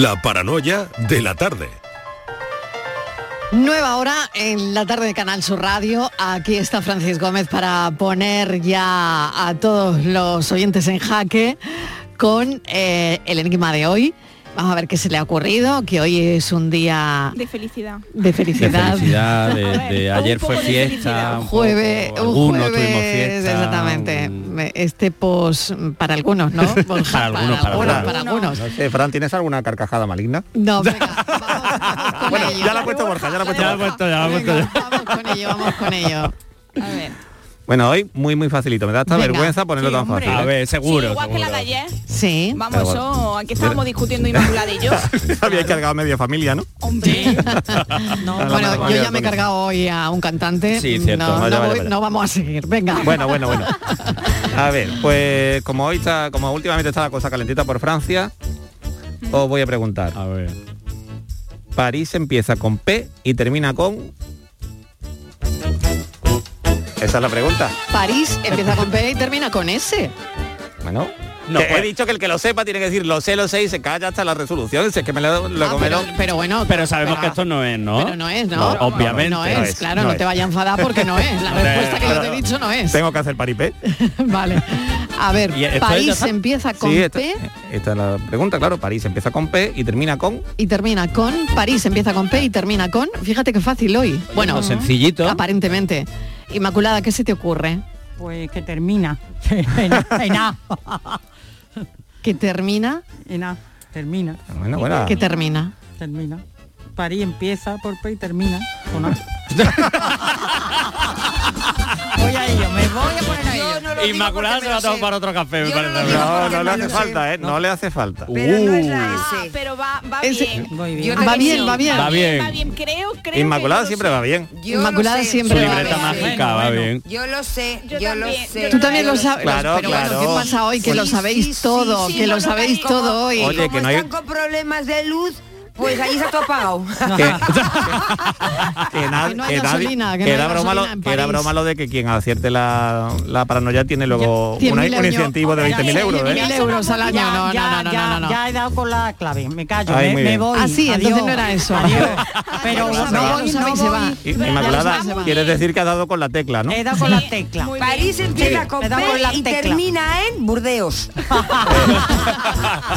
La paranoia de la tarde. Nueva hora en la tarde de Canal Sur Radio. Aquí está Francis Gómez para poner ya a todos los oyentes en jaque con eh, el enigma de hoy. Vamos a ver qué se le ha ocurrido, que hoy es un día De felicidad. de felicidad. De felicidad, de, de ayer fue fiesta. un poco, Jueves, un algunos jueves, tuvimos fiesta. exactamente. Este pos para algunos, ¿no? Pues Para algunos, para algunos. para algunos. No sé, Fran, ¿tienes alguna carcajada maligna? No, venga, vamos, vamos con Bueno, ello. ya la ha puesto Borja, ya la ha puesto Ya he Borja. puesto, ya lo he puesto vamos con ello, vamos con ello. A ver. Bueno, hoy muy muy facilito. Me da hasta Venga. vergüenza ponerlo Sí, tan hombre. fácil. A ver, seguro. Sí, igual que la de ayer. Sí. Vamos, Da igual. eso, aquí estábamos discutiendo Inmaculada y yo. Había cargado media familia, ¿no? Hombre. No, bueno, yo ya me he cargado hoy a un cantante. Sí, cierto. No, Vaya, no vaya, voy- vaya. no vamos a seguir. Venga. Bueno, bueno, bueno. A ver, pues como hoy está, como últimamente está la cosa calentita por Francia, os voy a preguntar. A ver. París empieza con P y termina con. Esa es la pregunta. París empieza con P y termina con S. Bueno. No, que pues- he dicho que el que lo sepa tiene que decir lo sé, lo sé y se calla hasta la resolución. Si es que me lo, lo Ah, pero, pero bueno. Pero sabemos pero- que esto no es, ¿no? Pero no es, ¿no? No, obviamente. No es, No es, claro, no no, es. te vayas a enfadar porque no es. La respuesta que yo te he dicho no es. Tengo que hacer paripé. vale. A ver, ¿Y esto ya París empieza con Sí, esta, P esta es la pregunta, claro. París empieza con P y termina con. y termina con. París empieza con P y termina con. Fíjate qué fácil hoy. Bueno, Bueno, sencillito. aparentemente. Inmaculada, ¿qué se te ocurre? Pues que termina. en, en A. Que termina, En A. Termina. Bueno, bueno. que termina. Termina. París empieza por P y termina con A. voy a ello, me voy a poner a ello. Inmaculada se va a tomar otro café, me Yo no parece. lo digo No, porque no le hace sé. falta, ¿eh? No le hace falta. Pero no es la S. pero va, va Ese- bien. Voy Yo bien. te Va bien, va bien. Va bien. Va bien, creo, creo. Inmaculada que yo siempre va bien. Yo Inmaculada sé, siempre Su va libreta bien. mágica va bien. Yo lo sé, Yo yo, también, lo sé. yo Tú también yo lo sabes. Claro, pero bueno, claro. ¿qué pasa hoy? Que Sí, lo sabéis sí, todo, sí, que lo sabéis como- todo hoy. Oye, Como que no hay- están con problemas de luz, pues ahí se ha todo apagado. que, que na- Que no hay que nadie- gasolina, que no que hay era broma lo, gasolina en que era París. broma lo de que quien acierte la, la paranoia tiene luego un euros. incentivo de 20.000 euros, ¿eh? 20.000 euros al año. Ya, No, no, ya, no, no, ya, no, no. ya he dado con la clave, me callo, Ay, me, me voy. Ah, sí, entonces adiós, no era eso. adiós. Pero no voy, no se va. Inmaculada, quieres decir que ha dado con la tecla, ¿no? He dado con la tecla. París empieza con y termina en Burdeos.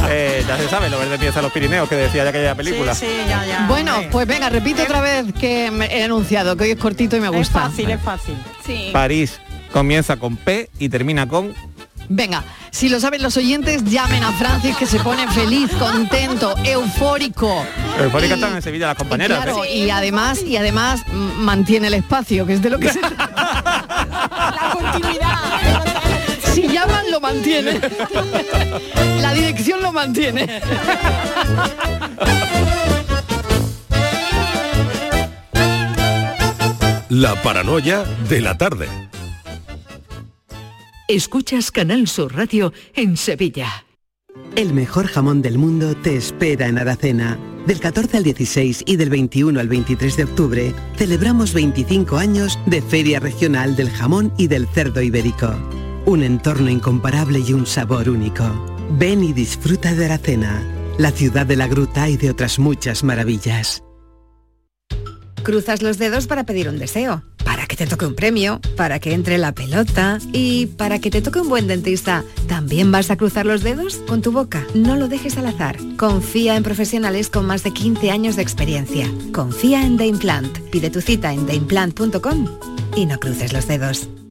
Eh, ya se sabe, lo verde empieza en los Pirineos, que decía ya aquella película. Sí, sí, ya, ya. Bueno, pues venga, repite otra vez que me he anunciado, que hoy es cortito y me es gusta. fácil, es fácil. Sí. París comienza con P y termina con... Venga, si lo saben los oyentes, llamen a Francis que se pone feliz, contento, eufórico. Eufórica Y- están en Sevilla las compañeras. Claro, ¿eh? y además, y además mantiene el espacio, que es de lo que se trata. La continuidad. Si llaman, lo mantiene. La dirección lo mantiene. La paranoia de la tarde. Escuchas Canal Sur Radio en Sevilla. El mejor jamón del mundo te espera en Aracena. Del 14 al 16 y del 21 al 23 de octubre celebramos 25 años de Feria Regional del Jamón y del Cerdo Ibérico. Un entorno incomparable y un sabor único. Ven y disfruta de Aracena, la ciudad de la gruta y de otras muchas maravillas. Cruzas los dedos para pedir un deseo, para que te toque un premio, para que entre la pelota y para que te toque un buen dentista. ¿También vas a cruzar los dedos? Con tu boca. No lo dejes al azar. Confía en profesionales con más de 15 años de experiencia. Confía en The Implant. Pide tu cita en theimplant.com y no cruces los dedos.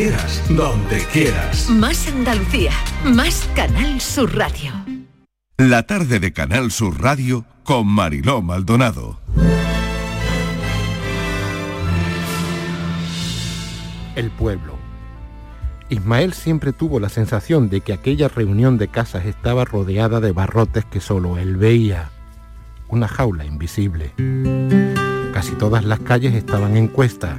quieras, donde quieras. Más Andalucía, más Canal Sur Radio. La tarde de Canal Sur Radio con Mariló Maldonado. El pueblo. Ismael siempre tuvo la sensación de que aquella reunión de casas estaba rodeada de barrotes que solo él veía. Una jaula invisible. Casi todas las calles estaban en cuesta,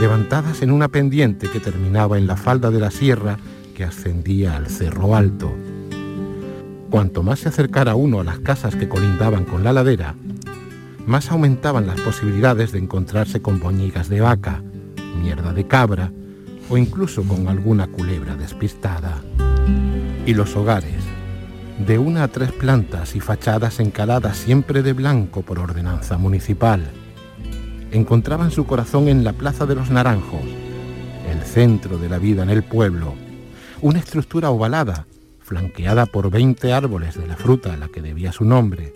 levantadas en una pendiente que terminaba en la falda de la sierra que ascendía al cerro alto. Cuanto más se acercara uno a las casas que colindaban con la ladera, más aumentaban las posibilidades de encontrarse con boñigas de vaca, mierda de cabra o incluso con alguna culebra despistada. Y los hogares, de una a tres plantas y fachadas encaladas siempre de blanco por ordenanza municipal, encontraban su corazón en la Plaza de los Naranjos, el centro de la vida en el pueblo, una estructura ovalada, flanqueada por 20 árboles de la fruta a la que debía su nombre,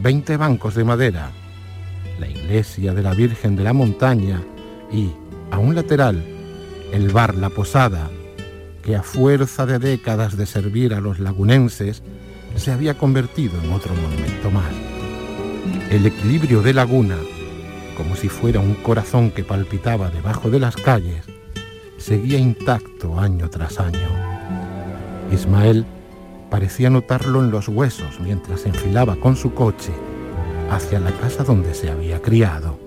20 bancos de madera, la iglesia de la Virgen de la Montaña y, a un lateral, el bar La Posada, que a fuerza de décadas de servir a los lagunenses, se había convertido en otro monumento más. El equilibrio de laguna, como si fuera un corazón que palpitaba debajo de las calles, seguía intacto año tras año. Ismael parecía notarlo en los huesos mientras enfilaba con su coche hacia la casa donde se había criado.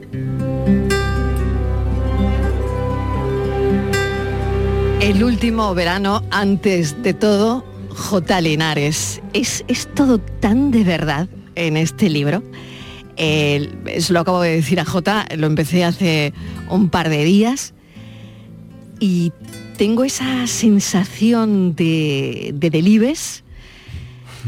El último verano, antes de todo, J. Linares. Es, es todo tan de verdad en este libro. Eh, lo acabo de decir a J, lo empecé hace un par de días y tengo esa sensación de, de Delibes,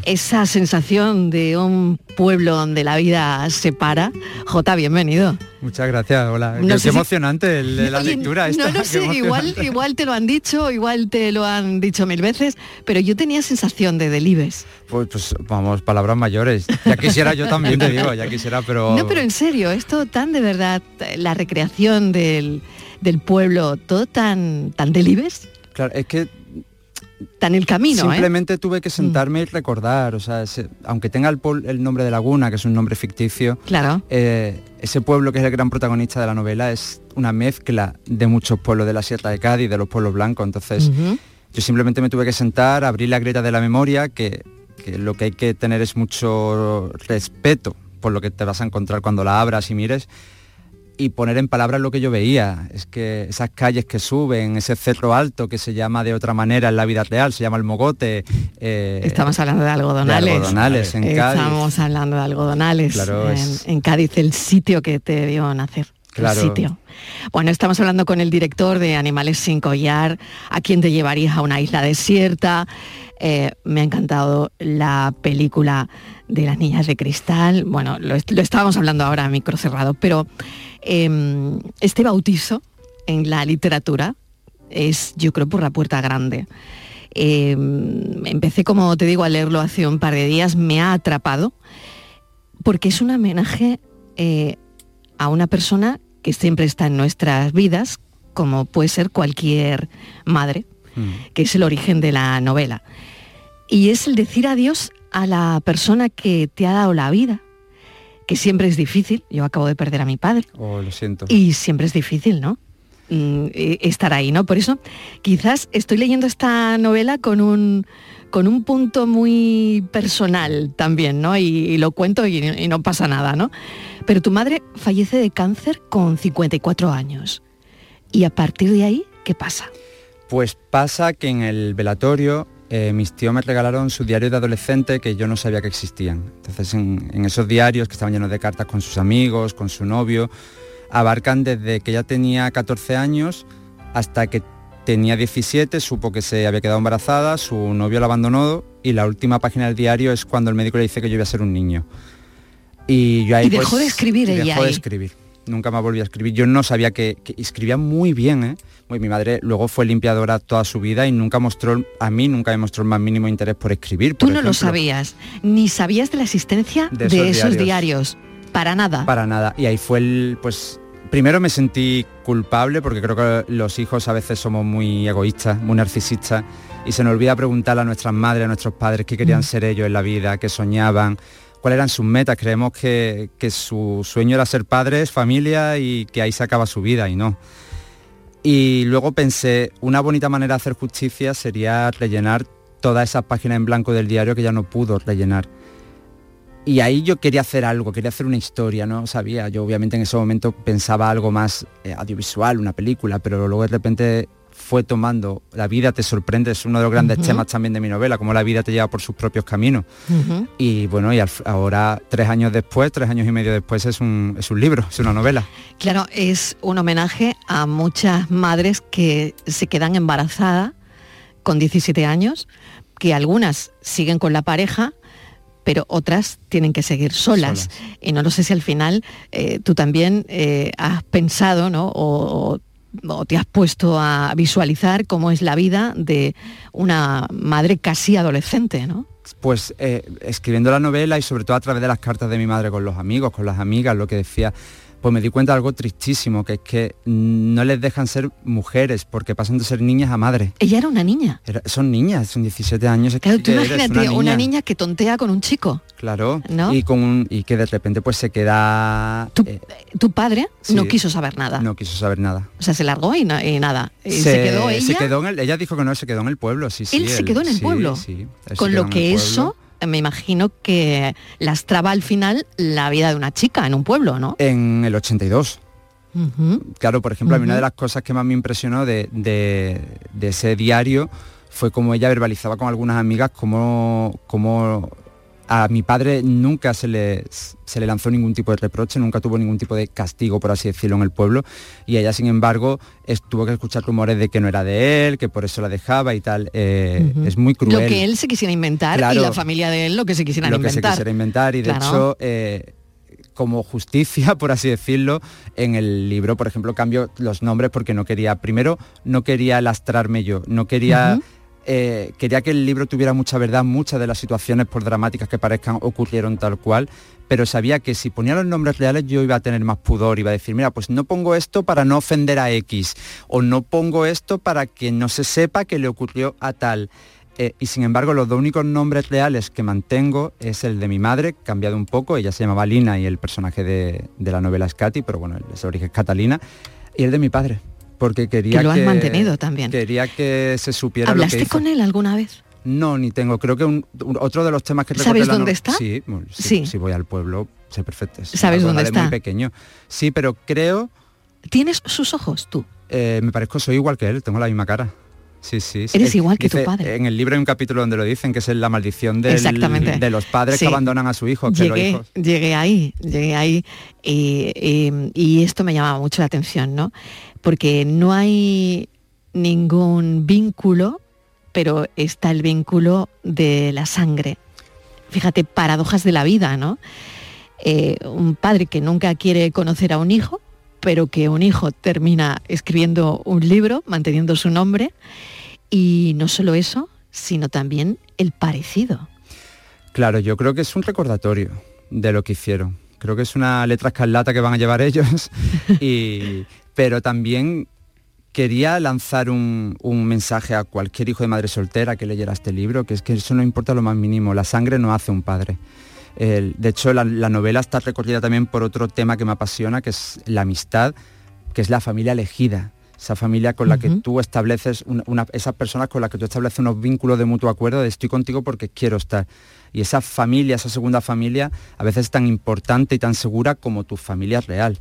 esa sensación de un pueblo donde la vida se para. J, bienvenido. Muchas gracias, hola. No qué si- emocionante el- la Oye, lectura esta. No lo sé, igual, igual te lo han dicho, igual te lo han dicho mil veces, pero yo tenía sensación de Delibes. Pues, pues, vamos, palabras mayores. Ya quisiera yo también, te digo, ya quisiera, pero... No, pero en serio, esto tan de verdad, la recreación del, del pueblo, todo tan, tan Delibes, Claro, es que tan el camino, ¿eh? Simplemente tuve que sentarme y recordar, o sea, se- aunque tenga el, el nombre de Laguna, que es un nombre ficticio, Claro. eh, ese pueblo que es el gran protagonista de la novela es una mezcla de muchos pueblos de la Sierra de Cádiz, de los pueblos blancos, entonces yo simplemente me tuve que sentar, abrir la grieta de la memoria, que, que lo que hay que tener es mucho respeto por lo que te vas a encontrar cuando la abras y mires y poner en palabras lo que yo veía. Es que esas calles que suben, ese cerro alto que se llama de otra manera en la vida real, se llama el Mogote. eh, Estamos hablando de algodonales. de algodonales en Cádiz. Estamos hablando de algodonales. Claro, en, es- en Cádiz, el sitio que te vio nacer. Claro. El sitio. Bueno, estamos hablando con el director de Animales sin collar, a quien te llevarías a una isla desierta. Eh, me ha encantado la película de las niñas de cristal. Bueno, lo, lo estábamos hablando ahora a micro cerrado, pero em, este bautizo en la literatura es, yo creo, por la puerta grande. Eh, empecé, como te digo, a leerlo hace un par de días, me ha atrapado, porque es un homenaje eh, a una persona que siempre está en nuestras vidas, como puede ser cualquier madre, que es el origen de la novela. Y es el decir adiós a la persona que te ha dado la vida, que siempre es difícil. Yo acabo de perder a mi padre. Oh, lo siento. Y siempre es difícil, ¿no? Mm, eh, estar ahí, ¿no? Por eso quizás estoy leyendo esta novela con un, con un punto muy personal también, ¿no? Y, y lo cuento y, y no pasa nada, ¿no? Pero tu madre fallece de cáncer con 54 años. Y a partir de ahí, ¿qué pasa? Pues pasa que en el velatorio eh, mis tíos me regalaron su diario de adolescente que yo no sabía que existían. Entonces en, en esos diarios que estaban llenos de cartas con sus amigos, con su novio, abarcan desde que ella tenía 14 años hasta que tenía 17, supo que se había quedado embarazada, su novio la abandonó y la última página del diario es cuando el médico le dice que yo iba a ser un niño. Y yo ahí Y dejó pues, de escribir ella Dejó de escribir. Nunca más volví a escribir. Yo no sabía que, que escribía muy bien, ¿eh? Mi madre luego fue limpiadora toda su vida y nunca mostró, a mí nunca me mostró el más mínimo interés por escribir. Tú por no lo sabías, ni sabías de la existencia De de, esos esos, diarios. diarios. Para nada. Para nada. Y ahí fue el, pues, primero me sentí culpable porque creo que los hijos a veces somos muy egoístas, muy narcisistas y se nos olvida preguntar a nuestras madres, a nuestros padres qué querían Mm. ser ellos en la vida, qué soñaban, cuáles eran sus metas. Creemos que, que su sueño era ser padres, familia y que ahí se acaba su vida y no. Y luego pensé, una bonita manera de hacer justicia sería rellenar todas esas páginas en blanco del diario que ya no pudo rellenar. Y ahí yo quería hacer algo, quería hacer una historia, no sabía. Yo obviamente en ese momento pensaba algo más eh, audiovisual, una película, pero luego de repente fue tomando, la vida te sorprende, es uno de los grandes temas también de mi novela, cómo la vida te lleva por sus propios caminos. Y bueno, y al- ahora, tres años después, tres años y medio después, es un, es un libro, es una novela. Claro, es un homenaje a muchas madres que se quedan embarazadas con 17 años, que algunas siguen con la pareja, pero otras tienen que seguir solas. Y no lo sé si al final eh, tú también eh, has pensado, ¿no? O, o- o te has puesto a visualizar cómo es la vida de una madre casi adolescente, ¿no? Pues eh, escribiendo la novela y sobre todo a través de las cartas de mi madre con los amigos, con las amigas, lo que decía, pues me di cuenta de algo tristísimo, que es que no les dejan ser mujeres porque pasan de ser niñas a madres. Ella era una niña. Era- son niñas, son 17 años. Claro, tú imagínate una niña. que tontea con un chico. Claro. ¿No? Y, con un- y que de repente pues se queda... eh, Tu padre no quiso saber nada. no quiso saber nada. O sea, se largó y, y nada. Y se, quedó ella. se quedó en el- ella dijo que no, se quedó en el pueblo, sí, sí. él se quedó en el pueblo. sí, con lo que eso, eh, me imagino que lastraba al final la vida de una chica en un pueblo, ¿no? En el 82. Ujú. Claro, por ejemplo, a mí una de las cosas que más me impresionó de, de- de ese diario fue como ella verbalizaba con algunas amigas cómo, cómo a mi padre nunca se le, se le lanzó ningún tipo de reproche, nunca tuvo ningún tipo de castigo, por así decirlo, en el pueblo. Y ella, sin embargo, es- tuvo que escuchar rumores de que no era de él, que por eso la dejaba y tal. Eh. Es muy cruel. Lo que él se quisiera inventar y la familia de él lo que se quisieran lo que se inventar. quisiera inventar y de Claro. hecho eh, como justicia por así decirlo en el libro por ejemplo cambio los nombres porque no quería primero no quería lastrarme yo no quería. Eh, quería que el libro tuviera mucha verdad muchas de las situaciones por dramáticas que parezcan ocurrieron tal cual pero sabía que si ponía los nombres reales yo iba a tener más pudor, iba a decir, mira, pues no pongo esto para no ofender a X, o no pongo esto para que no se sepa que le ocurrió a tal. Eh, y sin embargo, los dos únicos nombres reales que mantengo es el de mi madre, cambiado un poco, ella se llamaba Lina y el personaje de, de la novela es Katy, pero bueno, ese origen es Catalina, y el de mi padre, porque quería Que lo has que- mantenido también. Quería que se supiera lo que ¿Hablaste hizo. con él alguna vez? No, ni tengo. Creo que un- un- otro de los temas que ¿Sabes dónde no- está? Sí, bueno, sí, Sí. si voy al pueblo, sé perfecto. ¿Sabes dónde de está? muy pequeño. Sí, pero creo, ¿Tienes sus ojos tú? eh, me parezco, soy igual que él, tengo la misma cara. Sí, sí. sí. Eres igual que tu padre. En el libro hay un capítulo donde lo dicen, que es la maldición del- Exactamente. de los padres Sí. que abandonan a su hijo. Que los Llegué, hijos- llegué ahí, llegué ahí y, y- y esto me llamaba mucho la atención, ¿no? Porque no hay ningún vínculo, pero está el vínculo de la sangre. Fíjate, paradojas de la vida, ¿no? Eh, un padre que nunca quiere conocer a un hijo, pero que un hijo termina escribiendo un libro, manteniendo su nombre, y no solo eso, sino también el parecido. Claro, yo creo que es un recordatorio de lo que hicieron. Creo que es una letra escarlata que van a llevar ellos. y, pero también quería lanzar un, un mensaje a cualquier hijo de madre soltera que leyera este libro, que es que eso no importa lo más mínimo, la sangre no hace un padre. El- de hecho, la, la novela está recorrida también por otro tema que me apasiona, que es la amistad, que es la familia elegida. Esa familia con la que tú estableces, una, una- esas personas con las que tú estableces unos vínculos de mutuo acuerdo de estoy contigo porque quiero estar. Y esa familia, esa segunda familia, a veces es tan importante y tan segura como tu familia real.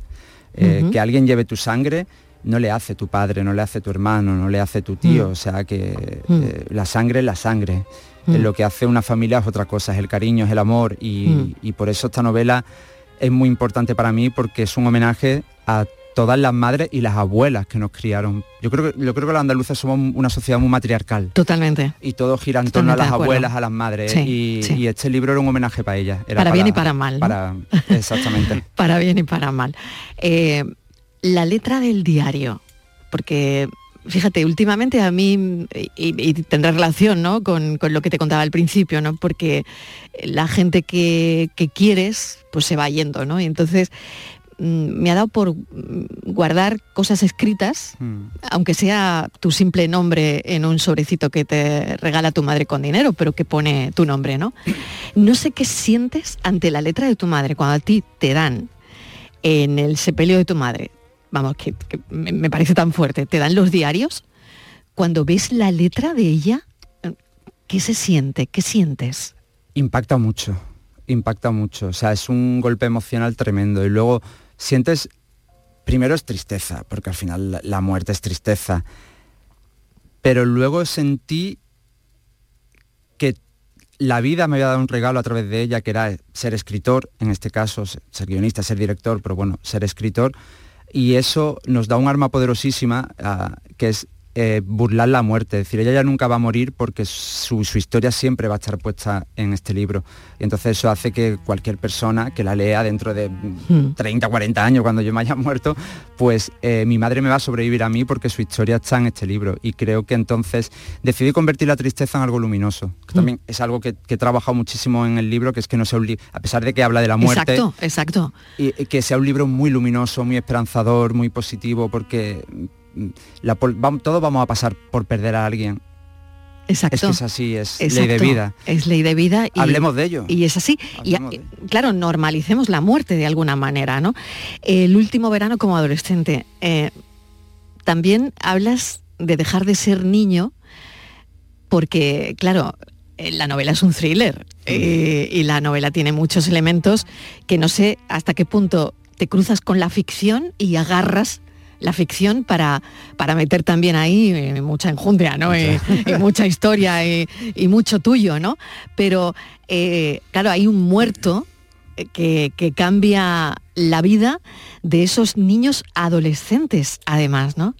Eh. Que alguien lleve tu sangre no le hace tu padre, no le hace tu hermano, no le hace tu tío. Mm. O sea que Mm. eh, la sangre es la sangre. Mm. Eh, Lo que hace una familia es otra cosa, es el cariño, es el amor. Y, y por eso esta novela es muy importante para mí porque es un homenaje a todas las madres y las abuelas que nos criaron. Yo creo que, yo creo que los andaluces somos una sociedad muy matriarcal. Totalmente. Y todo gira en torno a las abuelas, a las madres. Sí, y, sí. y este libro era un homenaje para ellas. Era Para bien y para mal, ¿no? Para, exactamente. para bien y para mal. Eh, la letra del diario, porque fíjate, últimamente a mí, y, y tendrá relación ¿no? con, con lo que te contaba al principio, ¿no? porque la gente que, que quieres, pues se va yendo, ¿no? Y entonces me ha dado por mm, guardar cosas escritas, aunque sea tu simple nombre en un sobrecito que te regala tu madre con dinero, pero que pone tu nombre, ¿no? No sé qué sientes ante la letra de tu madre cuando a ti te dan en el sepelio de tu madre, vamos, que, que me parece tan fuerte, te dan los diarios, cuando ves la letra de ella, ¿qué se siente? ¿Qué sientes? Impacta mucho, impacta mucho. O sea, es un golpe emocional tremendo. Y luego sientes, primero es tristeza, porque al final la, muerte es tristeza. Pero luego sentí que la vida me había dado un regalo a través de ella, que era ser escritor, en este caso, se- ser guionista, ser director, pero bueno, ser escritor. Y eso nos da un arma poderosísima, ah, que es eh, burlar la muerte. Es decir, ella ya nunca va a morir porque su, su historia siempre va a estar puesta en este libro. Y entonces eso hace que cualquier persona que la lea dentro de Hmm. 30, 40 años, cuando yo me haya muerto, pues eh, mi madre me va a sobrevivir a mí porque su historia está en este libro. Y creo que entonces decidí convertir la tristeza en algo luminoso. Que Mm. también es algo que, que he trabajado muchísimo en el libro, que es que no sea un libro, a pesar de que habla de la muerte, Exacto, exacto. y, que sea un libro muy luminoso, muy esperanzador, muy positivo, porque la todos vamos a pasar por perder a alguien. Exacto. Es que es así, es ley de vida. Es ley de vida. Y, Hablemos de ello. Y es así. Hablemos y, claro, normalicemos la muerte de alguna manera, ¿no? El último verano como adolescente. eh, también hablas de dejar de ser niño porque, claro, eh, la novela es un thriller eh, y la novela tiene muchos elementos que no sé hasta qué punto te cruzas con la ficción y agarras la ficción para, para meter también ahí eh, mucha enjundia, ¿no? Y, y mucha historia y, y mucho tuyo, ¿no? Pero, eh, claro, hay un muerto eh, que, que cambia la vida de esos niños adolescentes, además, ¿no?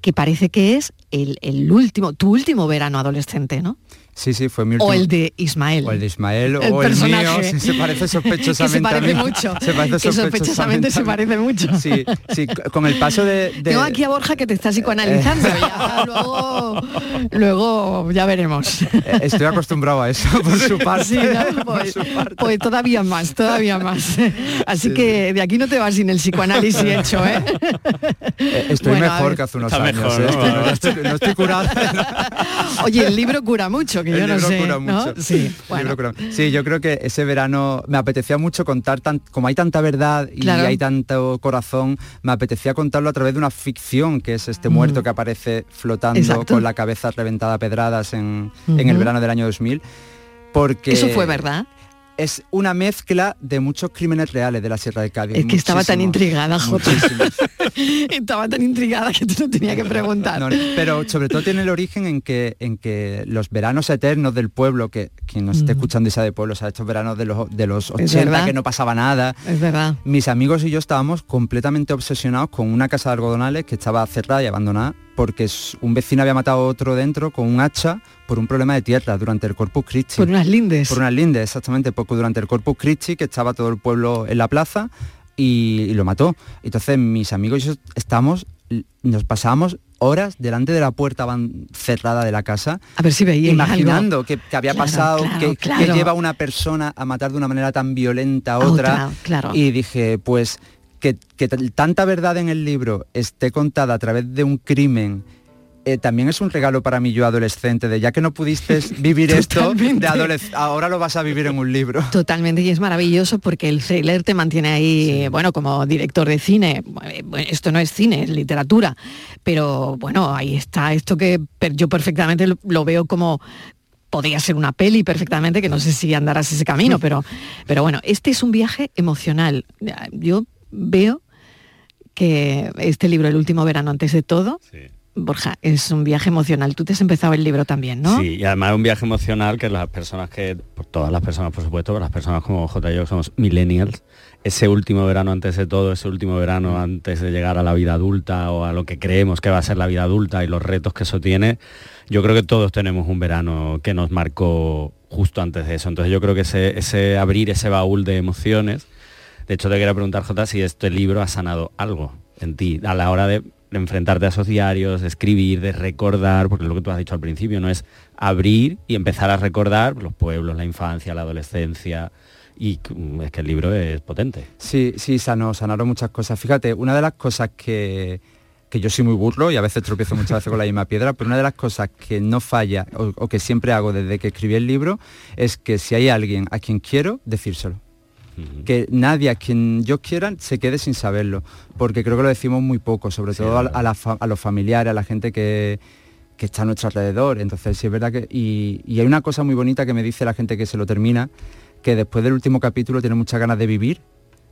Que parece que es el, el último, tu último verano adolescente, ¿no? Sí, sí, fue mi último. O el de Ismael. O el de Ismael, El o el mío, personaje. sí, se parece sospechosamente que se parece a mí. mucho. Se parece que sospechosamente se parece mucho. Sí, sí, con el paso de... de- Tengo aquí a Borja que te está psicoanalizando. ya, luego, luego ya veremos. Eh, Estoy acostumbrado a eso por su parte. Sí, ¿no? pues, pues todavía más, todavía más. Así que de aquí no te vas sin el psicoanálisis hecho, ¿eh? Eh, Estoy Bueno, mejor que hace unos Está años. mejor, ¿eh? ¿no? Estoy- no, estoy, no estoy curado. Oye, el libro cura mucho, que El yo no libro sé. cura ¿no? mucho. Sí, El bueno. libro cura- Sí, yo creo que ese verano me apetecía mucho contar, tan, como hay tanta verdad y Claro. hay tanto corazón, me apetecía contarlo a través de una ficción, que es este Mm. muerto que aparece flotando Exacto. con la cabeza reventada a pedradas en, en el verano del año 2000. Porque Eso fue verdad. Es una mezcla de muchos crímenes reales de la Sierra de Cádiz. Es que estaba tan intrigada, Jota. Estaba tan intrigada que te lo tenía que preguntar. No, pero sobre todo tiene el origen en que, en que los veranos eternos del pueblo, que quien nos esté Mm. escuchando y sea de pueblo, o sea, estos veranos de los, de los Es 80 verdad. que no pasaba nada, Es verdad. mis amigos y yo estábamos completamente obsesionados con una casa de algodonales que estaba cerrada y abandonada porque un vecino había matado a otro dentro con un hacha por un problema de tierra durante el Corpus Christi. Por unas lindes. Por unas lindes, exactamente, poco durante el Corpus Christi, que estaba todo el pueblo en la plaza y, y lo mató. Entonces mis amigos y yo estamos, nos pasábamos horas delante de la puerta cerrada de la casa. A ver si veía Imaginando que, que había Claro, pasado, claro, que, lleva una persona a matar de una manera tan violenta a otra. otra, claro. Y dije, pues que, tanta verdad en el libro esté contada a través de un crimen. eh, también es un regalo para mí yo adolescente, de ya que no pudiste vivir esto, de adolesc- ahora lo vas a vivir en un libro. Totalmente, y es maravilloso porque el thriller te mantiene ahí, bueno, como director de cine. eh, Esto no es cine, es literatura. Pero bueno, ahí está esto que yo perfectamente lo veo como podría ser una peli perfectamente, que no sé si andarás ese camino, pero, pero bueno, este es un viaje emocional. Yo veo que este libro, El último verano antes de todo, Borja, es un viaje emocional. Tú te has empezado el libro también, ¿no? Sí, y además es un viaje emocional que las personas que, todas las personas por supuesto, pero las personas como J y yo somos millennials, ese último verano antes de todo, ese último verano antes de llegar a la vida adulta o a lo que creemos que va a ser la vida adulta y los retos que eso tiene, yo creo que todos tenemos un verano que nos marcó justo antes de eso. Entonces yo creo que ese, ese abrir ese baúl de emociones, de hecho te quería preguntar, J, si este libro ha sanado algo en ti a la hora de de enfrentarte a esos diarios, de escribir, de recordar, porque lo que tú has dicho al principio, no es abrir y empezar a recordar los pueblos, la infancia, la adolescencia, y mm, es que el libro es potente. Sí, sí, sanó, sanaron muchas cosas. Fíjate, una de las cosas que, que yo soy muy burro y a veces tropiezo muchas veces con la misma piedra, pero una de las cosas que no falla o, o que siempre hago desde que escribí el libro es que si hay alguien a quien quiero, decírselo. Que nadie a quien yo quiera se quede sin saberlo, porque creo que lo decimos muy poco, sobre todo a, a la fa- a los familiares, a la gente que, que está a nuestro alrededor. Entonces, sí es verdad que... Y, y hay una cosa muy bonita que me dice la gente que se lo termina, que después del último capítulo tiene muchas ganas de vivir,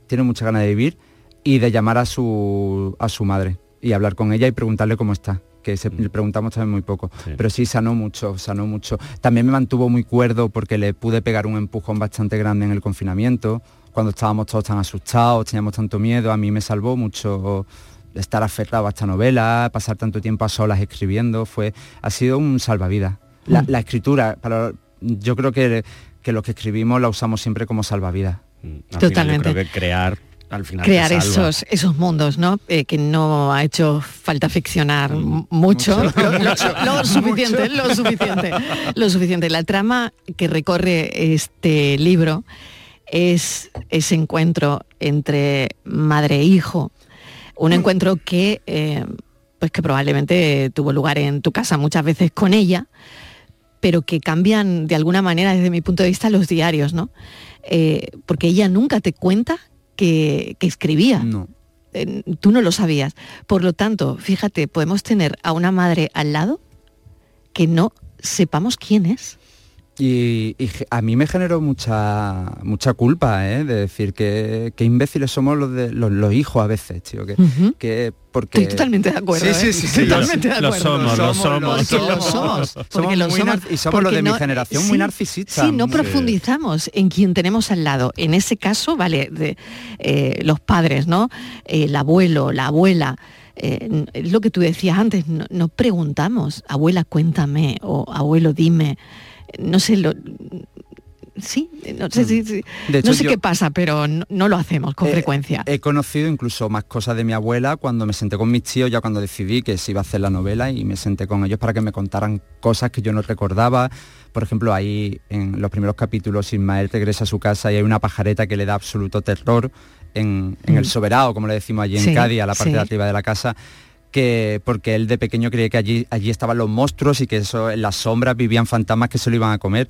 tiene muchas ganas de vivir y de llamar a su, a su madre y hablar con ella y preguntarle cómo está que se, le preguntamos también muy poco, pero sí sanó mucho, sanó mucho. También me mantuvo muy cuerdo porque le pude pegar un empujón bastante grande en el confinamiento, cuando estábamos todos tan asustados, teníamos tanto miedo, a mí me salvó mucho estar aferrado a esta novela, pasar tanto tiempo a solas escribiendo, fue, ha sido un salvavidas. La, Mm. la escritura, para, yo creo que, que los que escribimos la usamos siempre como salvavidas. Al Totalmente. Final yo creo que crear al final crear esos esos mundos, ¿no? Eh, que no ha hecho falta ficcionar m- mucho, mucho, lo, lo- mucho, lo suficiente, mucho. lo suficiente, lo suficiente. La trama que recorre este libro es ese encuentro entre madre e hijo, un encuentro que eh, pues que probablemente tuvo lugar en tu casa muchas veces con ella, pero que cambian de alguna manera desde mi punto de vista los diarios, ¿no? Eh, porque ella nunca te cuenta que, que escribía. Eh, tú no lo sabías. Por lo tanto, fíjate, podemos tener a una madre al lado que no sepamos quién es. Y, a mí me generó mucha mucha culpa, ¿eh? de decir que, que imbéciles somos los, de, los, los hijos a veces, tío. Que, porque... Estoy totalmente de acuerdo. Sí, ¿eh? sí, sí, sí, totalmente de lo acuerdo. somos, lo somos. Porque lo somos. Somos porque lo somos, y somos los de mi generación sí, muy narcisistas. Sí, no Sí. profundizamos en quien tenemos al lado. En ese caso, vale, de, eh, los padres, ¿no? El abuelo, la abuela. eh, es lo que tú decías antes, no, no preguntamos, abuela, cuéntame, o abuelo, dime. No sé, lo, sí, no sé, si- si- Mm. De hecho, no sé yo- qué pasa, pero no, no lo hacemos con Eh, frecuencia. He conocido incluso más cosas de mi abuela cuando me senté con mis tíos, ya cuando decidí que se iba a hacer la novela y me senté con ellos para que me contaran cosas que yo no recordaba. Por ejemplo, ahí en los primeros capítulos Ismael regresa a su casa y hay una pajareta que le da absoluto terror en, en el Mm. soberano, como le decimos allí Sí, en Cádiz, a la parte sí. de arriba de la casa. Que, porque él de pequeño creía que allí, allí estaban los monstruos y que eso, en las sombras vivían fantasmas que se lo iban a comer.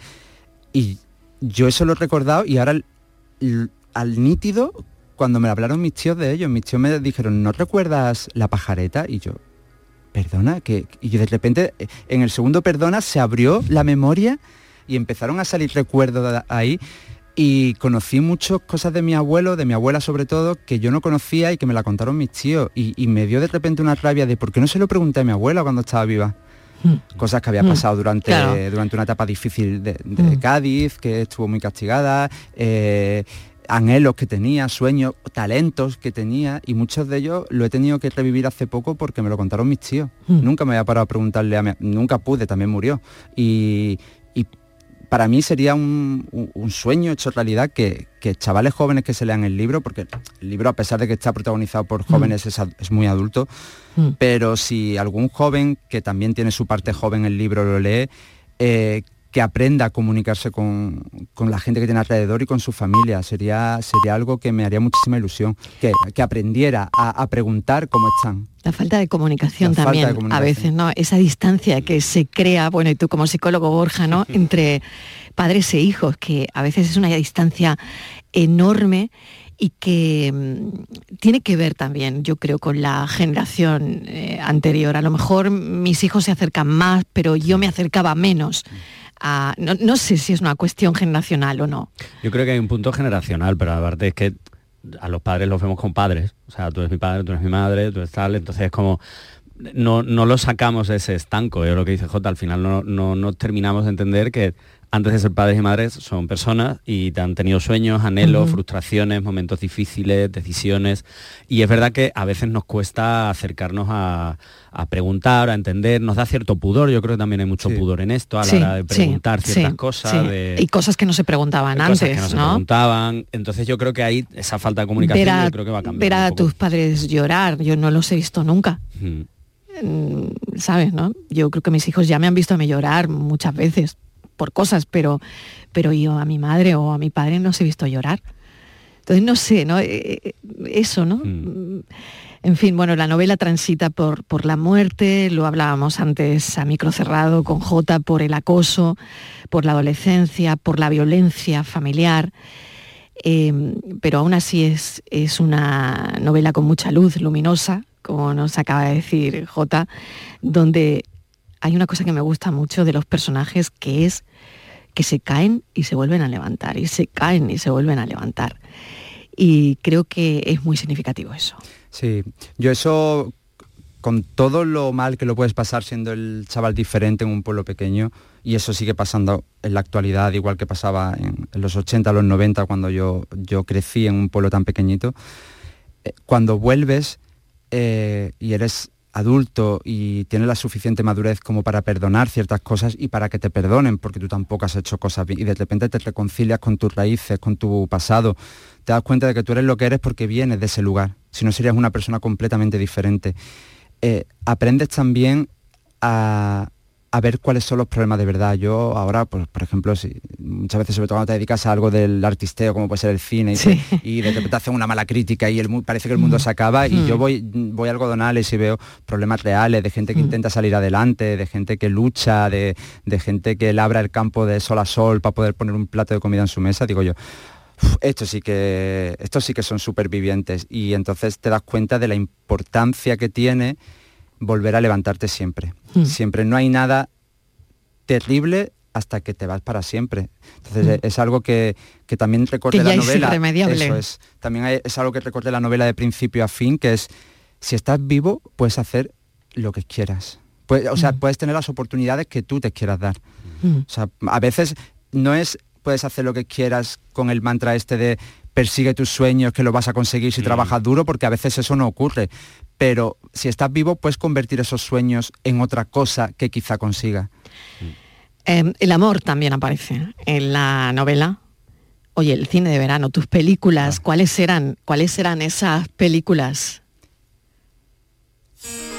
Y yo eso lo he recordado y ahora l- l- al nítido, cuando me hablaron mis tíos de ellos, mis tíos me dijeron, ¿no recuerdas la pajareta? Y yo, perdona, que y de repente eh, en el segundo perdona se abrió la memoria y empezaron a salir recuerdos ahí y conocí muchas cosas de mi abuelo, de mi abuela sobre todo, que yo no conocía y que me la contaron mis tíos. Y, y me dio de repente una rabia de por qué no se lo pregunté a mi abuela cuando estaba viva. Cosas que había Mm, pasado durante, claro. durante una etapa difícil de, de Mm. Cádiz, que estuvo muy castigada, eh, anhelos que tenía, sueños, talentos que tenía, y muchos de ellos lo he tenido que revivir hace poco porque me lo contaron mis tíos. Nunca me había parado a preguntarle a mi, nunca pude, también murió. Y para mí sería un, un- un sueño hecho realidad que, que chavales jóvenes que se lean el libro, porque el libro a pesar de que está protagonizado por jóvenes es, ad- es muy adulto, Mm. pero si algún joven que también tiene su parte joven el libro lo lee, eh, que aprenda a comunicarse con, con la gente que tiene alrededor y con su familia. Sería, sería algo que me haría muchísima ilusión, que, que aprendiera a, a preguntar cómo están. La falta de comunicación La también, de a veces, ¿no? Esa distancia que se crea, bueno, y tú como psicólogo Borja, ¿no? Entre padres e hijos, que a veces es una distancia enorme y que mm, tiene que ver también, yo creo, con la generación eh, anterior. A lo mejor mis hijos se acercan más, pero yo me acercaba menos. A- no, no sé si es una cuestión generacional o no. Yo creo que hay un punto generacional, pero aparte es que a los padres los vemos como padres. O sea, tú eres mi padre, tú eres mi madre, tú eres tal. Entonces es como, no, no lo sacamos de ese estanco. Es lo que dice Jota, al final no, no, no terminamos de entender que antes de ser padres y madres son personas y te han tenido sueños, anhelos, frustraciones, momentos difíciles, decisiones. Y es verdad que a veces nos cuesta acercarnos a, a preguntar, a entender, nos da cierto pudor. Yo creo que también hay mucho pudor en esto a la Sí, hora de sí, preguntar ciertas cosas. de- Y cosas que no se preguntaban cosas antes, que no se preguntaban. Entonces yo creo que ahí esa falta de comunicación a, yo creo que va a cambiar. ver a tus padres llorar, yo no los he visto nunca. Mm. Mm, ¿Sabes, no? Yo creo que mis hijos ya me han visto a mí llorar muchas veces por cosas, pero, pero yo a mi madre o a mi padre no os he visto llorar. Entonces no sé, ¿no? Eh, eh, Eso, ¿no? Mm, En fin, bueno, la novela transita por, por la muerte, lo hablábamos antes a micro cerrado con J, por el acoso, por la adolescencia, por la violencia familiar. Eh, pero aún así es, es una novela con mucha luz, luminosa, como nos acaba de decir J, donde hay una cosa que me gusta mucho de los personajes que es que se caen y se vuelven a levantar, y se caen y se vuelven a levantar. Y creo que es muy significativo eso. Sí, yo eso, con todo lo mal que lo puedes pasar siendo el chaval diferente en un pueblo pequeño, y eso sigue pasando en la actualidad, igual que pasaba en, los 80, los 90, cuando yo, yo crecí en un pueblo tan pequeñito, eh, cuando vuelves eh, y eres adulto y tienes la suficiente madurez como para perdonar ciertas cosas y para que te perdonen, porque tú tampoco has hecho cosas bien, y de repente te reconcilias con tus raíces, con tu pasado, te das cuenta de que tú eres lo que eres porque vienes de ese lugar, si no serías una persona completamente diferente. Eh, aprendes también a, a ver cuáles son los problemas de verdad. Yo ahora, pues, por ejemplo, si, muchas veces, sobre todo cuando te dedicas a algo del artisteo, como puede ser el cine, y, Sí. te- y de repente hacen una mala crítica y el, parece que el mundo se acaba, y Mm. yo voy, voy a algodonales y veo problemas reales de gente que intenta salir adelante, de gente que lucha, de, de gente que labra el campo de sol a sol para poder poner un plato de comida en su mesa, digo yo. "Uf, Estos sí que estos sí que son supervivientes y entonces te das cuenta de la importancia que tiene volver a levantarte siempre. Mm. Siempre no hay nada terrible hasta que te vas para siempre. Entonces Mm. es algo que, que también recorre Que la es novela. irremediable. Eso es. También hay- es algo que recorre la novela de principio a fin, que es si estás vivo, puedes hacer lo que quieras. O sea, puedes tener las oportunidades que tú te quieras dar. Mm. O sea, a veces no es puedes hacer lo que quieras con el mantra este de persigue tus sueños, que lo vas a conseguir si trabajas duro, porque a veces eso no ocurre. Pero si estás vivo, puedes convertir esos sueños en otra cosa que quizá consiga. Eh, el amor también aparece en la novela. Oye, el cine de verano, tus películas, ¿cuáles eran? ¿Cuáles eran esas películas?